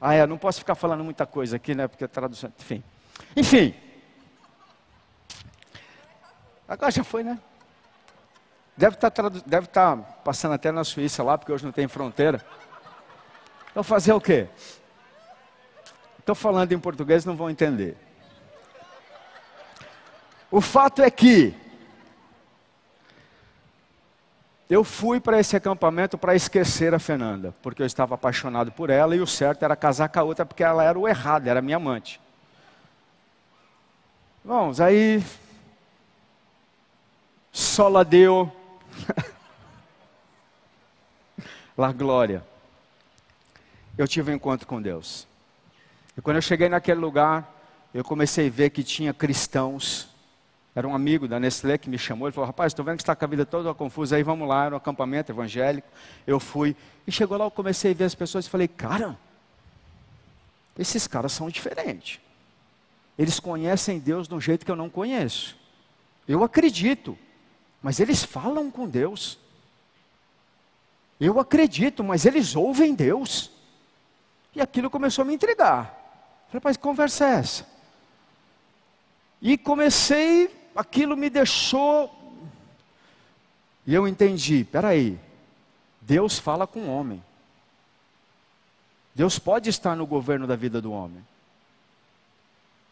Ah, é, não posso ficar falando muita coisa aqui, né? Porque a tradução, enfim. Enfim. Agora já foi, né? Deve estar, tá deve estar tá passando até na Suíça lá, porque hoje não tem fronteira. Então fazer o quê? Estou falando em português, não vão entender. O fato é que eu fui para esse acampamento para esquecer a Fernanda, porque eu estava apaixonado por ela e o certo era casar com a outra porque ela era o errado, era minha amante. Vamos, aí sola deu lá glória. Eu tive um encontro com Deus. E quando eu cheguei naquele lugar, eu comecei a ver que tinha cristãos era um amigo da Nestlé que me chamou, ele falou, rapaz, estou vendo que está com a vida toda confusa, aí vamos lá, era um acampamento evangélico, eu fui, e chegou lá, eu comecei a ver as pessoas e falei, cara, esses caras são diferentes, eles conhecem Deus de um jeito que eu não conheço, eu acredito, mas eles falam com Deus, eu acredito, mas eles ouvem Deus, e aquilo começou a me intrigar, falei, rapaz, que conversa é essa? E comecei aquilo me deixou. E eu entendi: peraí, Deus fala com o homem. Deus pode estar no governo da vida do homem.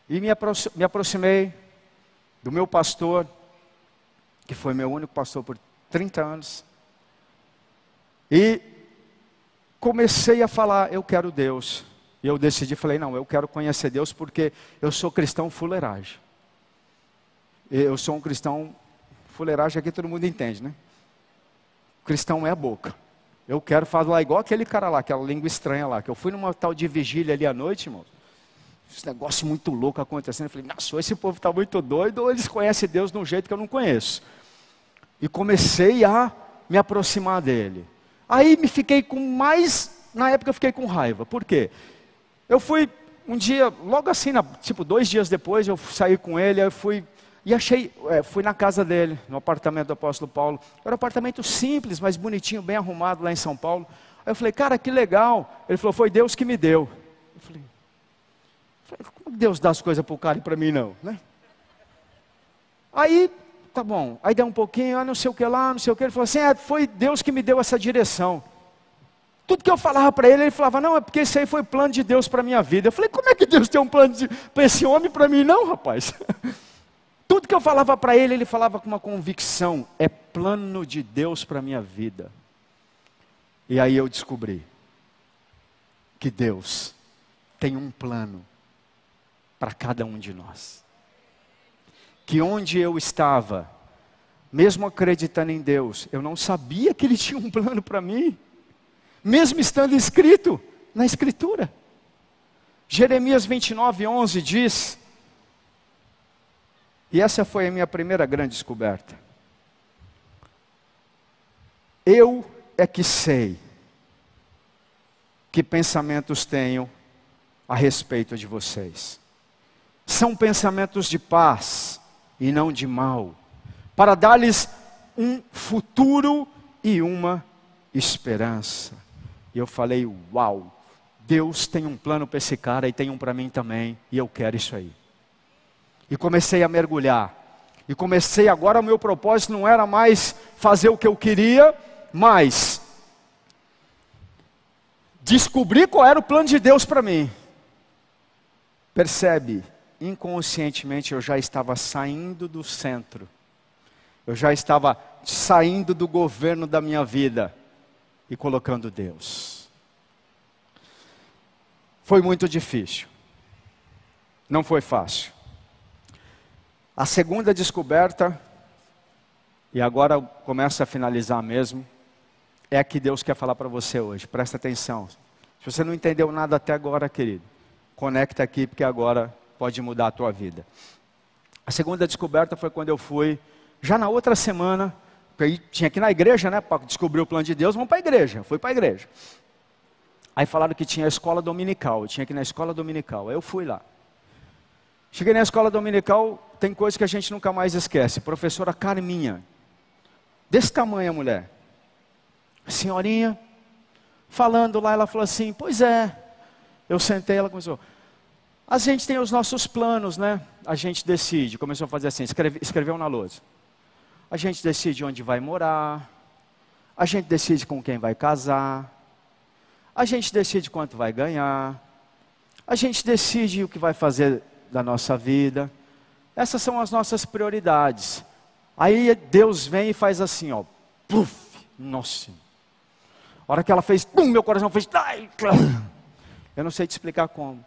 E me, me aproximei do meu pastor, que foi meu único pastor por 30 anos. E comecei a falar: eu quero Deus. E eu decidi, falei: não, eu quero conhecer Deus porque eu sou cristão fuleiragem. Eu sou um cristão, fuleiragem aqui todo mundo entende, né? Cristão é a boca. Eu quero falar igual aquele cara lá, aquela língua estranha lá, que eu fui numa tal de vigília ali à noite, irmão. Esse negócio muito louco acontecendo. Eu falei, nossa, esse povo está muito doido, ou eles conhecem Deus de um jeito que eu não conheço. E comecei a me aproximar dele. Aí me fiquei com mais, na época eu fiquei com raiva. Por quê? Eu fui um dia, logo assim, tipo dois dias depois, eu saí com ele, eu fui e achei, é, fui na casa dele, no apartamento do apóstolo Paulo. Era um apartamento simples, mas bonitinho, bem arrumado lá em São Paulo. Aí eu falei, cara, que legal. Ele falou, foi Deus que me deu. Eu falei, como Deus dá as coisas para o cara e para mim não, né? Aí, tá bom. Aí deu um pouquinho, ah, não sei o que lá, não sei o que. Ele falou assim, é, foi Deus que me deu essa direção. Tudo que eu falava para ele, ele falava, não, é porque isso aí foi plano de Deus para a minha vida. Eu falei, como é que Deus tem um plano para esse homem para mim? Não, rapaz. Tudo que eu falava para ele, ele falava com uma convicção: é plano de Deus para a minha vida. E aí eu descobri que Deus tem um plano para cada um de nós. Que onde eu estava, mesmo acreditando em Deus, eu não sabia que Ele tinha um plano para mim, mesmo estando escrito na Escritura. Jeremias 29, 11 diz, e essa foi a minha primeira grande descoberta. Eu é que sei que pensamentos tenho a respeito de vocês. São pensamentos de paz e não de mal, para dar-lhes um futuro e uma esperança. E eu falei: Uau, Deus tem um plano para esse cara e tem um para mim também, e eu quero isso aí. E comecei a mergulhar. E comecei agora, o meu propósito não era mais fazer o que eu queria, mas descobrir qual era o plano de Deus para mim. Percebe, inconscientemente eu já estava saindo do centro, eu já estava saindo do governo da minha vida e colocando Deus. Foi muito difícil, não foi fácil. A segunda descoberta, e agora começa a finalizar mesmo, é a que Deus quer falar para você hoje, presta atenção. Se você não entendeu nada até agora, querido, conecta aqui, porque agora pode mudar a tua vida. A segunda descoberta foi quando eu fui, já na outra semana, porque tinha que ir na igreja, né, para descobrir o plano de Deus, vamos para a igreja. Fui para a igreja. Aí falaram que tinha escola dominical, eu tinha que ir na escola dominical. Aí eu fui lá. Cheguei na escola dominical, tem coisa que a gente nunca mais esquece. Professora Carminha, desse tamanho a mulher, senhorinha, falando lá, ela falou assim: Pois é. Eu sentei, ela começou. A gente tem os nossos planos, né? A gente decide. Começou a fazer assim: escreve, escreveu na lousa. A gente decide onde vai morar. A gente decide com quem vai casar. A gente decide quanto vai ganhar. A gente decide o que vai fazer da nossa vida. Essas são as nossas prioridades. Aí Deus vem e faz assim, ó. Puf, nossa. A hora que ela fez, pum, meu coração fez. Ai, eu não sei te explicar como.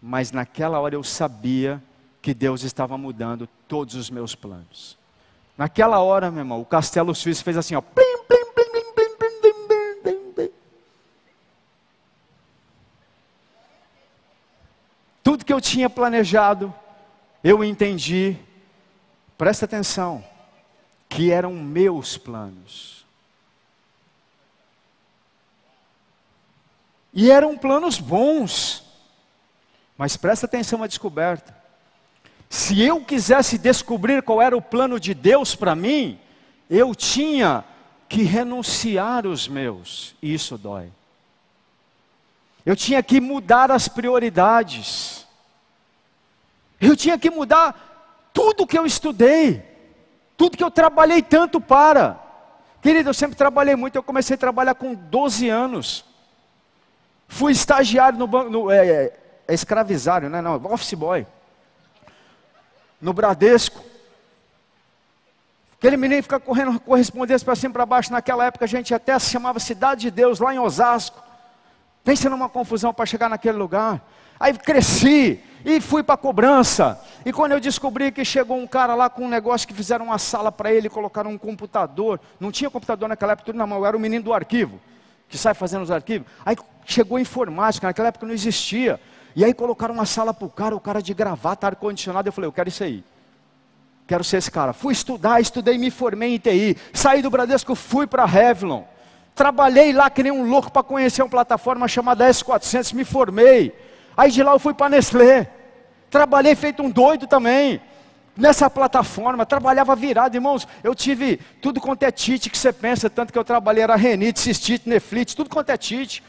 Mas naquela hora eu sabia que Deus estava mudando todos os meus planos. Naquela hora, meu irmão, o castelo suíço fez assim, ó. Plim, plim, plim, plim, plim, plim, plim, plim, Tudo que eu tinha planejado eu entendi, presta atenção, que eram meus planos. E eram planos bons. Mas presta atenção à descoberta. Se eu quisesse descobrir qual era o plano de Deus para mim, eu tinha que renunciar os meus. E isso dói. Eu tinha que mudar as prioridades. Eu tinha que mudar tudo que eu estudei, tudo que eu trabalhei tanto para. Querido, eu sempre trabalhei muito, eu comecei a trabalhar com 12 anos. Fui estagiário no banco, é, é, é escravizário, né? Não, office boy. No Bradesco. Aquele menino fica correndo correspondência para cima e para baixo. Naquela época a gente até se chamava Cidade de Deus, lá em Osasco. Pensa numa confusão para chegar naquele lugar. Aí cresci e fui para a cobrança. E quando eu descobri que chegou um cara lá com um negócio que fizeram uma sala para ele, colocaram um computador. Não tinha computador naquela época, tudo na mão, era o menino do arquivo, que sai fazendo os arquivos. Aí chegou informática, naquela época não existia. E aí colocaram uma sala para o cara, o cara de gravata, ar-condicionado. Eu falei, eu quero isso aí. Quero ser esse cara. Fui estudar, estudei, me formei em TI. Saí do Bradesco, fui para a Revlon. Trabalhei lá que nem um louco para conhecer uma plataforma chamada S400, me formei. Aí de lá eu fui para Nestlé. Trabalhei feito um doido também. Nessa plataforma, trabalhava virado, irmãos. Eu tive tudo quanto é tite que você pensa, tanto que eu trabalhei, era renite, cistite, neflite, tudo quanto é tite.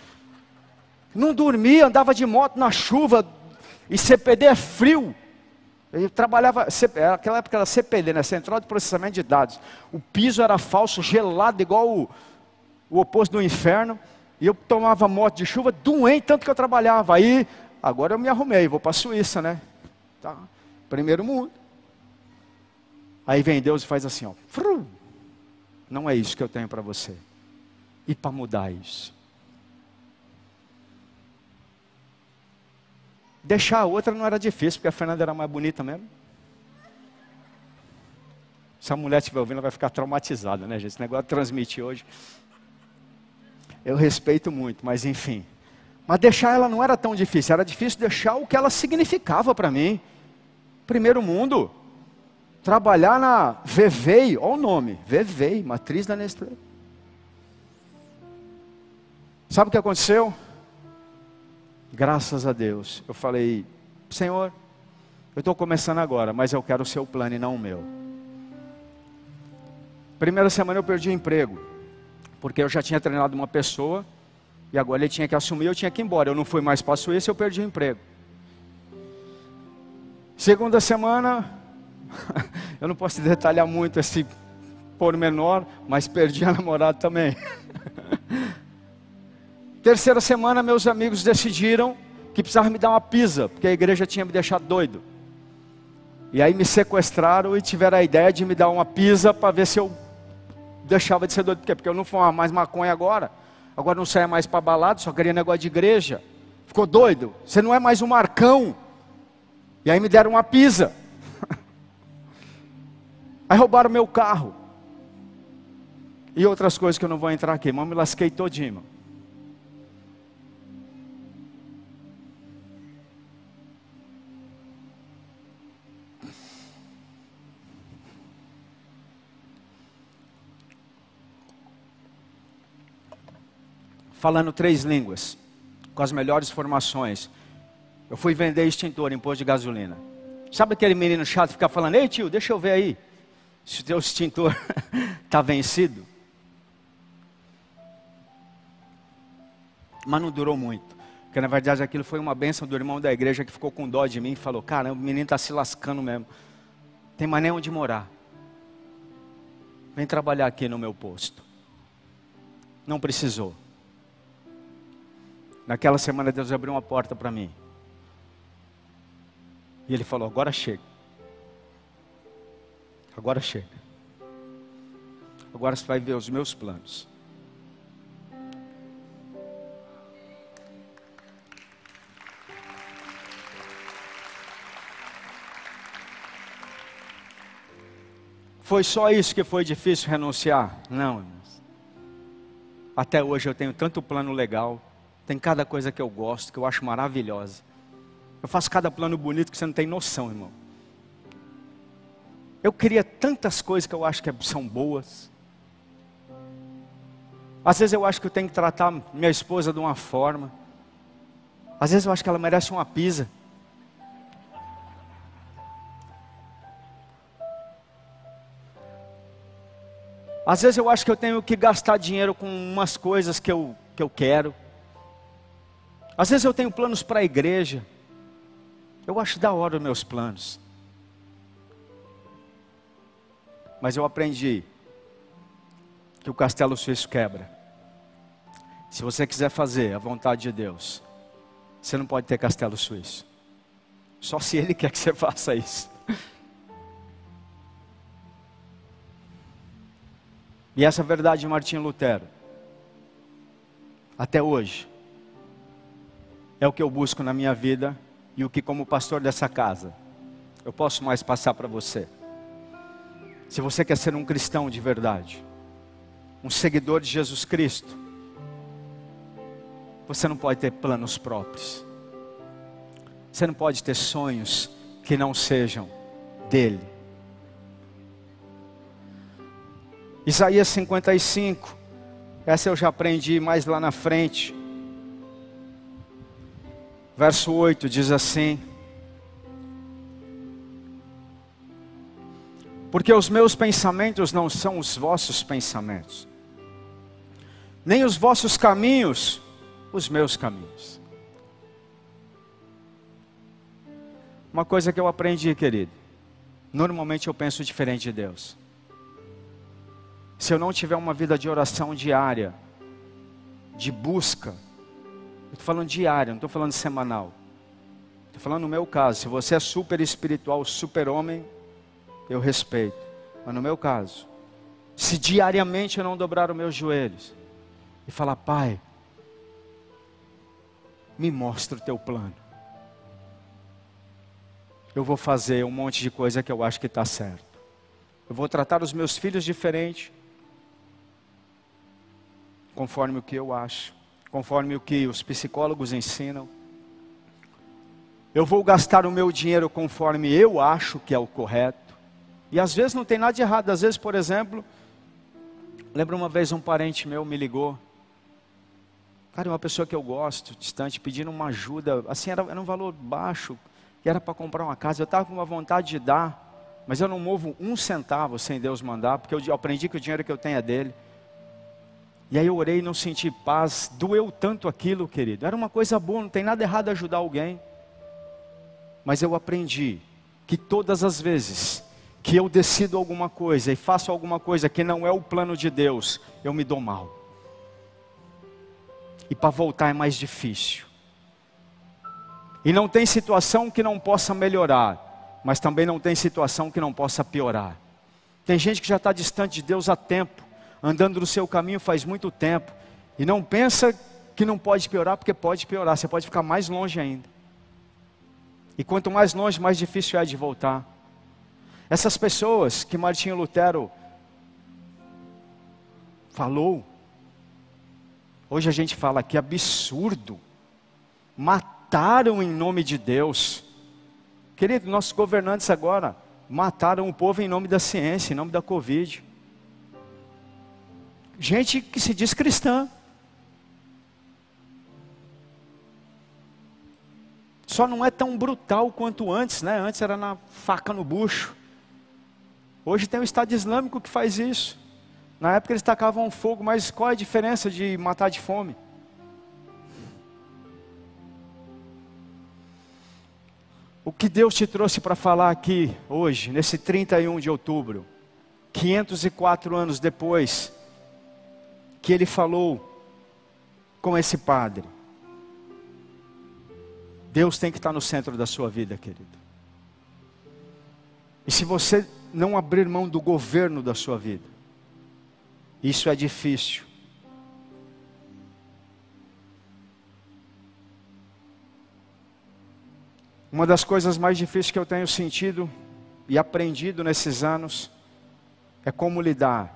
Não dormia, andava de moto na chuva, e CPD é frio. Eu trabalhava, naquela época era CPD, né? Central de Processamento de Dados. O piso era falso, gelado, igual o, o oposto do inferno. E eu tomava moto de chuva, doente, tanto que eu trabalhava. Aí, agora eu me arrumei, vou para a Suíça, né? Tá. Primeiro mundo. Aí vem Deus e faz assim, ó. Não é isso que eu tenho para você. E para mudar isso? Deixar a outra não era difícil, porque a Fernanda era mais bonita mesmo. Se a mulher estiver ouvindo, ela vai ficar traumatizada, né, gente? Esse negócio de transmitir hoje. Eu respeito muito, mas enfim. Mas deixar ela não era tão difícil, era difícil deixar o que ela significava para mim. Primeiro mundo. Trabalhar na Vevei, olha o nome, Vevei, matriz da Nestlé. Sabe o que aconteceu? Graças a Deus, eu falei, Senhor, eu estou começando agora, mas eu quero o seu plano e não o meu. Primeira semana eu perdi o emprego, porque eu já tinha treinado uma pessoa e agora ele tinha que assumir, eu tinha que ir embora. Eu não fui mais para Suíça, eu perdi o emprego. Segunda semana, eu não posso detalhar muito esse pormenor, mas perdi a namorada também. Terceira semana, meus amigos decidiram que precisavam me dar uma pisa, porque a igreja tinha me deixado doido. E aí me sequestraram e tiveram a ideia de me dar uma pisa para ver se eu deixava de ser doido. Por quê? Porque eu não fumava mais maconha agora. Agora não saia mais para balada, só queria negócio de igreja. Ficou doido? Você não é mais um marcão. E aí me deram uma pisa. Aí roubaram meu carro. E outras coisas que eu não vou entrar aqui. Mas me lasquei todinho. irmão. Falando três línguas, com as melhores formações. Eu fui vender extintor em posto de gasolina. Sabe aquele menino chato que fica falando, ei tio, deixa eu ver aí, se o teu extintor está vencido? Mas não durou muito. Porque na verdade aquilo foi uma benção do irmão da igreja que ficou com dó de mim e falou: Caramba, o menino está se lascando mesmo. Tem mais nem onde morar. Vem trabalhar aqui no meu posto. Não precisou. Naquela semana Deus abriu uma porta para mim. E ele falou: agora chega. Agora chega. Agora você vai ver os meus planos. Foi só isso que foi difícil renunciar? Não, irmãos. Até hoje eu tenho tanto plano legal, tem cada coisa que eu gosto, que eu acho maravilhosa. Eu faço cada plano bonito que você não tem noção, irmão. Eu queria tantas coisas que eu acho que são boas. Às vezes eu acho que eu tenho que tratar minha esposa de uma forma. Às vezes eu acho que ela merece uma pisa. Às vezes eu acho que eu tenho que gastar dinheiro com umas coisas que eu, que eu quero. Às vezes eu tenho planos para a igreja. Eu acho da hora os meus planos. Mas eu aprendi que o castelo suíço quebra. Se você quiser fazer a vontade de Deus, você não pode ter castelo suíço. Só se Ele quer que você faça isso. E essa verdade de Martinho Lutero, até hoje, é o que eu busco na minha vida e o que, como pastor dessa casa, eu posso mais passar para você. Se você quer ser um cristão de verdade, um seguidor de Jesus Cristo, você não pode ter planos próprios. Você não pode ter sonhos que não sejam dele. Isaías 55, essa eu já aprendi mais lá na frente. Verso 8 diz assim: Porque os meus pensamentos não são os vossos pensamentos, nem os vossos caminhos, os meus caminhos. Uma coisa que eu aprendi, querido, normalmente eu penso diferente de Deus. Se eu não tiver uma vida de oração diária, de busca, estou falando diário, não estou falando semanal. Estou falando no meu caso. Se você é super espiritual, super homem, eu respeito. mas no meu caso, se diariamente eu não dobrar os meus joelhos e falar, Pai, me mostra o teu plano. Eu vou fazer um monte de coisa que eu acho que está certo. Eu vou tratar os meus filhos diferente, conforme o que eu acho, conforme o que os psicólogos ensinam. Eu vou gastar o meu dinheiro conforme eu acho que é o correto. E às vezes não tem nada de errado. Às vezes, por exemplo, lembro uma vez um parente meu me ligou. Cara, uma pessoa que eu gosto, distante, pedindo uma ajuda. Assim, era, era um valor baixo. E era para comprar uma casa. Eu estava com uma vontade de dar. Mas eu não movo um centavo sem Deus mandar. Porque eu aprendi que o dinheiro que eu tenho é dele. E aí eu orei e não senti paz. Doeu tanto aquilo, querido. Era uma coisa boa, não tem nada errado ajudar alguém. Mas eu aprendi que todas as vezes que eu decido alguma coisa e faço alguma coisa que não é o plano de Deus, eu me dou mal. E para voltar é mais difícil. E não tem situação que não possa melhorar, mas também não tem situação que não possa piorar. Tem gente que já está distante de Deus há tempo, andando no seu caminho faz muito tempo, e não pensa que não pode piorar, porque pode piorar, você pode ficar mais longe ainda. E quanto mais longe, mais difícil é de voltar. Essas pessoas que Martinho Lutero falou, hoje a gente fala que absurdo, mataram em nome de Deus. Querido, nossos governantes agora mataram o povo em nome da ciência, em nome da Covid. Gente que se diz cristã. Só não é tão brutal quanto antes, né? Antes era na faca no bucho. Hoje tem o Estado Islâmico que faz isso. Na época eles tacavam fogo, mas qual é a diferença de matar de fome? O que Deus te trouxe para falar aqui hoje, nesse 31 de outubro, 504 anos depois que ele falou com esse padre. Deus tem que estar no centro da sua vida, querido. E se você não abrir mão do governo da sua vida, isso é difícil. Uma das coisas mais difíceis que eu tenho sentido e aprendido nesses anos é como lidar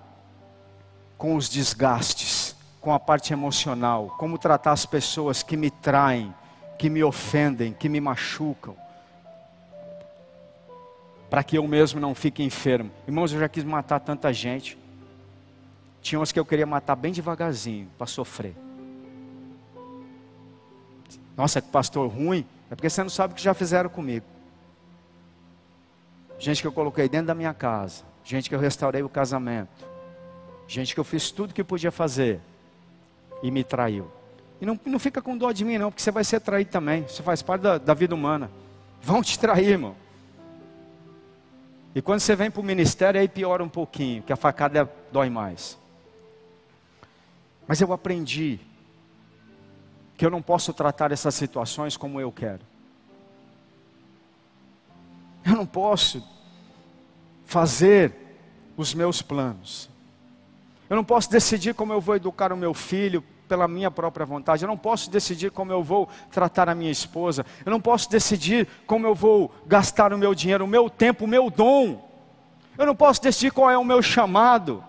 com os desgastes, com a parte emocional, como tratar as pessoas que me traem, que me ofendem, que me machucam, para que eu mesmo não fique enfermo. Irmãos, eu já quis matar tanta gente. Tinha uns que eu queria matar bem devagarzinho, para sofrer. Nossa, que pastor ruim. É porque você não sabe o que já fizeram comigo. Gente que eu coloquei dentro da minha casa. Gente que eu restaurei o casamento. Gente que eu fiz tudo que podia fazer. E me traiu. E não, não fica com dó de mim, não, porque você vai ser traído também. Isso faz parte da, da vida humana. Vão te trair, irmão. E quando você vem para o ministério, aí piora um pouquinho, que a facada dói mais. Mas eu aprendi que eu não posso tratar essas situações como eu quero. Eu não posso fazer os meus planos. Eu não posso decidir como eu vou educar o meu filho pela minha própria vontade. Eu não posso decidir como eu vou tratar a minha esposa. Eu não posso decidir como eu vou gastar o meu dinheiro, o meu tempo, o meu dom. Eu não posso decidir qual é o meu chamado.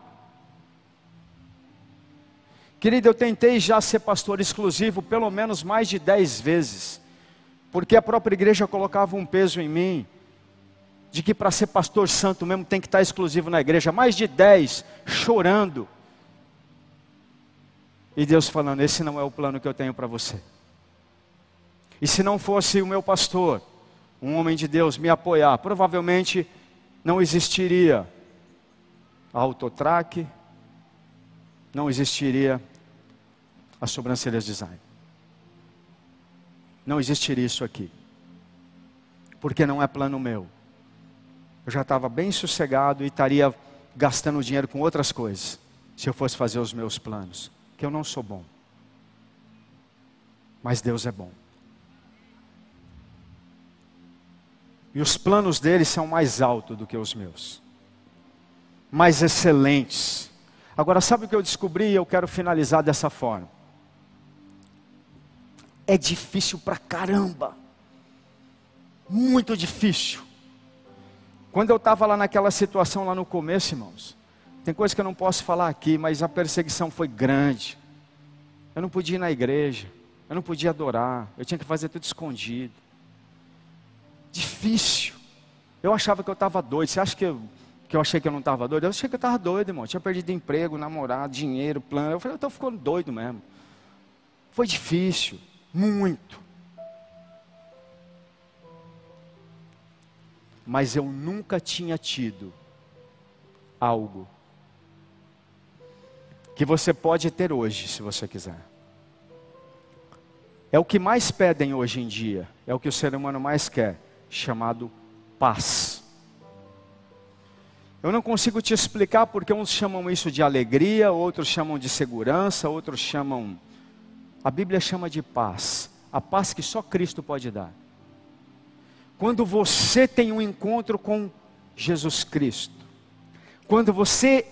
Querido, eu tentei já ser pastor exclusivo pelo menos mais de dez vezes, porque a própria igreja colocava um peso em mim, de que para ser pastor santo mesmo tem que estar exclusivo na igreja, mais de dez, chorando. E Deus falando: esse não é o plano que eu tenho para você. E se não fosse o meu pastor, um homem de Deus, me apoiar, provavelmente não existiria autotrack, não existiria a sobrancelhas design. Não existiria isso aqui. Porque não é plano meu. Eu já estava bem sossegado e estaria gastando dinheiro com outras coisas, se eu fosse fazer os meus planos. Que eu não sou bom. Mas Deus é bom. E os planos dele são mais altos do que os meus. mais excelentes. Agora, sabe o que eu descobri e eu quero finalizar dessa forma? É difícil pra caramba. Muito difícil. Quando eu estava lá naquela situação lá no começo, irmãos, tem coisa que eu não posso falar aqui, mas a perseguição foi grande. Eu não podia ir na igreja, eu não podia adorar, eu tinha que fazer tudo escondido. Difícil. Eu achava que eu estava doido. Você acha que eu, que eu achei que eu não estava doido? Eu achei que eu estava doido, irmão. Eu tinha perdido emprego, namorado, dinheiro, plano. Eu falei, eu estou ficando doido mesmo. Foi difícil, muito. Mas eu nunca tinha tido algo que você pode ter hoje, se você quiser. É o que mais pedem hoje em dia, é o que o ser humano mais quer, chamado paz. Eu não consigo te explicar porque uns chamam isso de alegria, outros chamam de segurança, outros chamam. A Bíblia chama de paz, a paz que só Cristo pode dar. Quando você tem um encontro com Jesus Cristo, quando você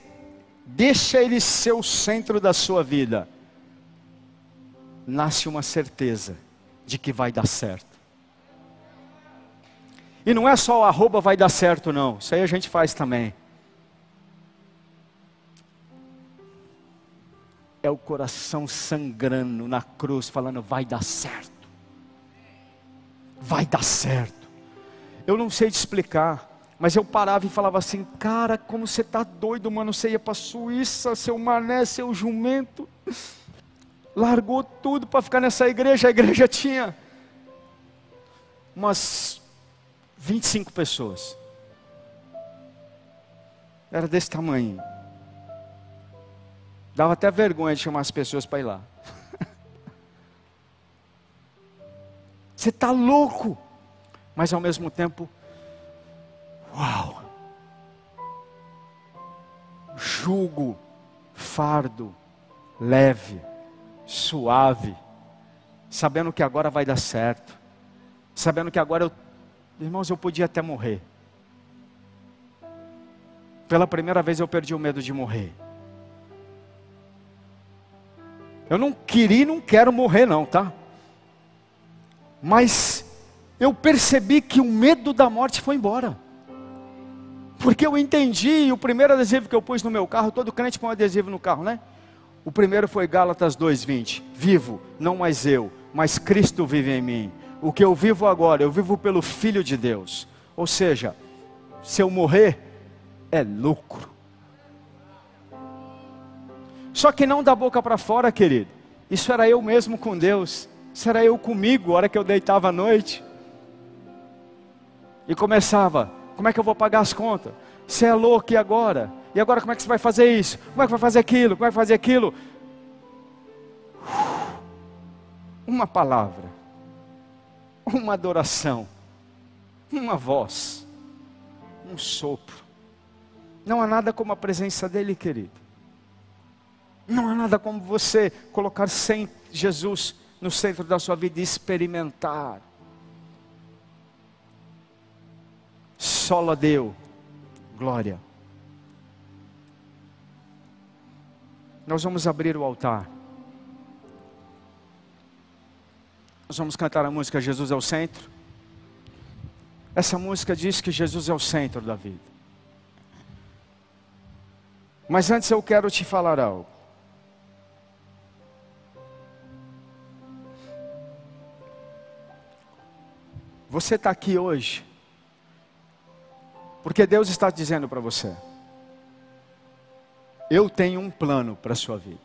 deixa Ele ser o centro da sua vida, nasce uma certeza de que vai dar certo. E não é só o arroba vai dar certo, não. Isso aí a gente faz também. É o coração sangrando na cruz, falando: vai dar certo. Vai dar certo. Eu não sei te explicar, mas eu parava e falava assim: cara, como você está doido, mano. Você ia para Suíça, seu mané, seu jumento. Largou tudo para ficar nessa igreja. A igreja tinha umas 25 pessoas. Era desse tamanho. Dava até vergonha de chamar as pessoas para ir lá. Você está louco mas ao mesmo tempo, uau! Jugo, fardo, leve, suave, sabendo que agora vai dar certo, sabendo que agora eu, irmãos, eu podia até morrer. Pela primeira vez eu perdi o medo de morrer. Eu não queria e não quero morrer, não, tá? Mas eu percebi que o medo da morte foi embora. Porque eu entendi, o primeiro adesivo que eu pus no meu carro, todo crente põe um adesivo no carro, né? O primeiro foi Gálatas 2:20. Vivo, não mais eu, mas Cristo vive em mim. O que eu vivo agora, eu vivo pelo filho de Deus. Ou seja, se eu morrer é lucro. Só que não da boca para fora, querido. Isso era eu mesmo com Deus. Isso era eu comigo, a hora que eu deitava à noite. E começava: como é que eu vou pagar as contas? Você é louco e agora? E agora como é que você vai fazer isso? Como é que vai fazer aquilo? Como é que vai fazer aquilo? Uma palavra, uma adoração, uma voz, um sopro. Não há nada como a presença dEle, querido. Não há nada como você colocar sem Jesus no centro da sua vida e experimentar Solo a Deus, glória. Nós vamos abrir o altar. Nós vamos cantar a música Jesus é o centro. Essa música diz que Jesus é o centro da vida. Mas antes eu quero te falar algo. Você está aqui hoje porque Deus está dizendo para você: Eu tenho um plano para a sua vida,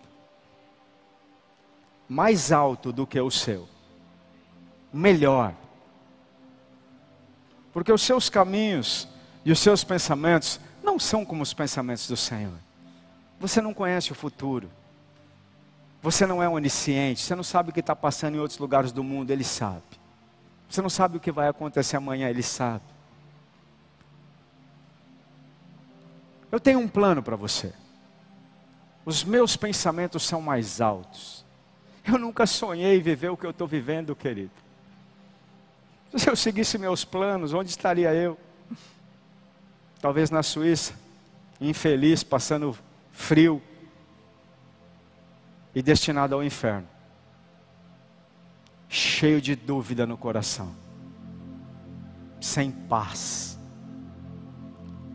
mais alto do que o seu, melhor. Porque os seus caminhos e os seus pensamentos não são como os pensamentos do Senhor. Você não conhece o futuro. Você não é onisciente. Você não sabe o que está passando em outros lugares do mundo. Ele sabe. Você não sabe o que vai acontecer amanhã. Ele sabe. Eu tenho um plano para você. Os meus pensamentos são mais altos. Eu nunca sonhei viver o que eu estou vivendo, querido. Se eu seguisse meus planos, onde estaria eu? Talvez na Suíça, infeliz, passando frio e destinado ao inferno. Cheio de dúvida no coração, sem paz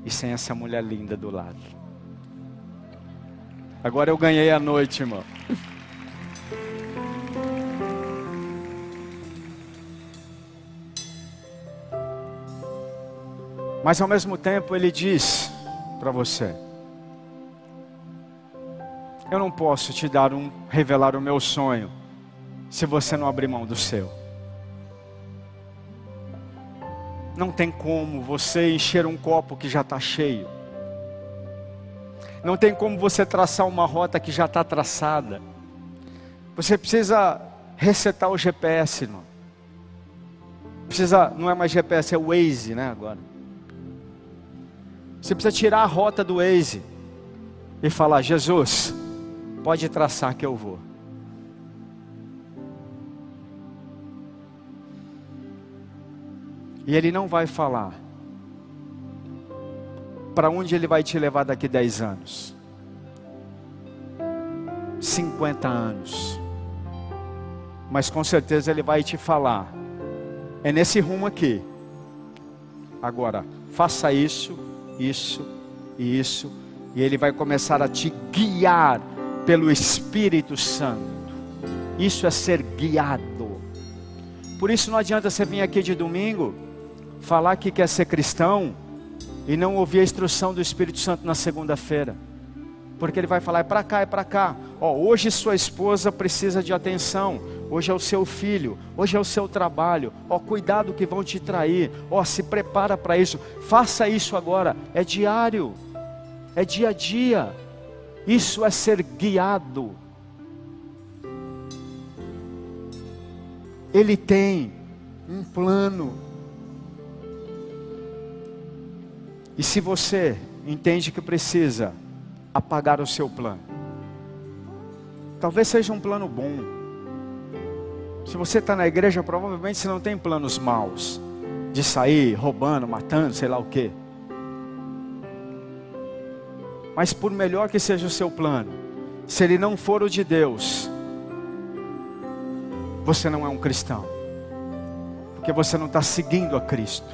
e sem essa mulher linda do lado. Agora eu ganhei a noite, irmão. Mas ao mesmo tempo ele diz para você: Eu não posso te dar um revelar o meu sonho se você não abrir mão do seu. Não tem como você encher um copo que já está cheio. Não tem como você traçar uma rota que já está traçada. Você precisa resetar o GPS, irmão. Precisa, não é mais GPS, é Waze, né? Agora. Você precisa tirar a rota do Waze e falar: Jesus, pode traçar que eu vou. E ele não vai falar para onde ele vai te levar daqui 10 anos, 50 anos, mas com certeza ele vai te falar: é nesse rumo aqui. Agora, faça isso, isso e isso, e ele vai começar a te guiar pelo Espírito Santo. Isso é ser guiado. Por isso não adianta você vir aqui de domingo falar que quer ser cristão e não ouvir a instrução do Espírito Santo na segunda-feira. Porque ele vai falar, é para cá, é para cá. Ó, hoje sua esposa precisa de atenção. Hoje é o seu filho, hoje é o seu trabalho. Ó, cuidado que vão te trair. Ó, se prepara para isso. Faça isso agora. É diário. É dia a dia. Isso é ser guiado. Ele tem um plano. E se você entende que precisa apagar o seu plano, talvez seja um plano bom. Se você está na igreja, provavelmente você não tem planos maus de sair roubando, matando, sei lá o quê. Mas por melhor que seja o seu plano, se ele não for o de Deus, você não é um cristão, porque você não está seguindo a Cristo,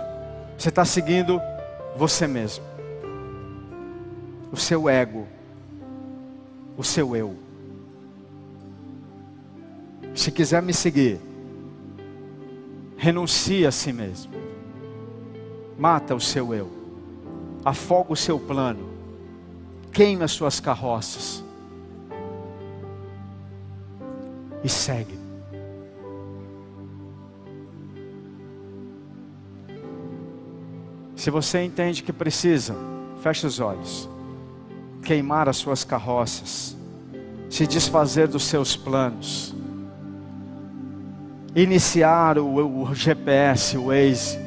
você está seguindo você mesmo, o seu ego, o seu eu. Se quiser me seguir, renuncie a si mesmo, mata o seu eu, afoga o seu plano, queima as suas carroças. E segue. Se você entende que precisa, feche os olhos, queimar as suas carroças, se desfazer dos seus planos, iniciar o, o GPS, o Waze,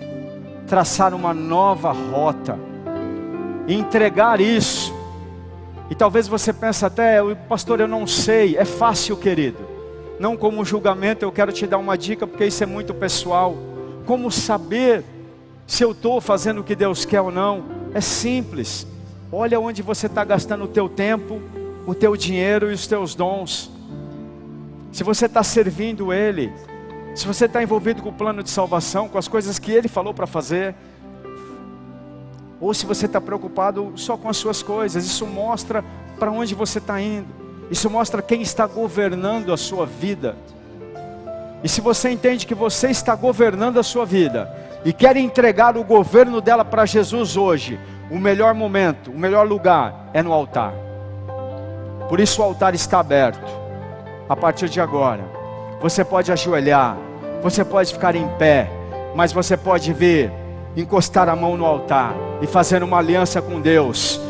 traçar uma nova rota, entregar isso. E talvez você pense até, pastor, eu não sei, é fácil, querido. Não como julgamento, eu quero te dar uma dica, porque isso é muito pessoal. Como saber se eu estou fazendo o que Deus quer ou não? É simples. Olha onde você está gastando o teu tempo, o teu dinheiro e os teus dons. Se você está servindo Ele, se você está envolvido com o plano de salvação, com as coisas que Ele falou para fazer, ou se você está preocupado só com as suas coisas, isso mostra para onde você está indo, isso mostra quem está governando a sua vida. E se você entende que você está governando a sua vida e quer entregar o governo dela para Jesus hoje, o melhor momento, o melhor lugar é no altar. Por isso o altar está aberto. A partir de agora, você pode ajoelhar, você pode ficar em pé, mas você pode vir, encostar a mão no altar e fazer uma aliança com Deus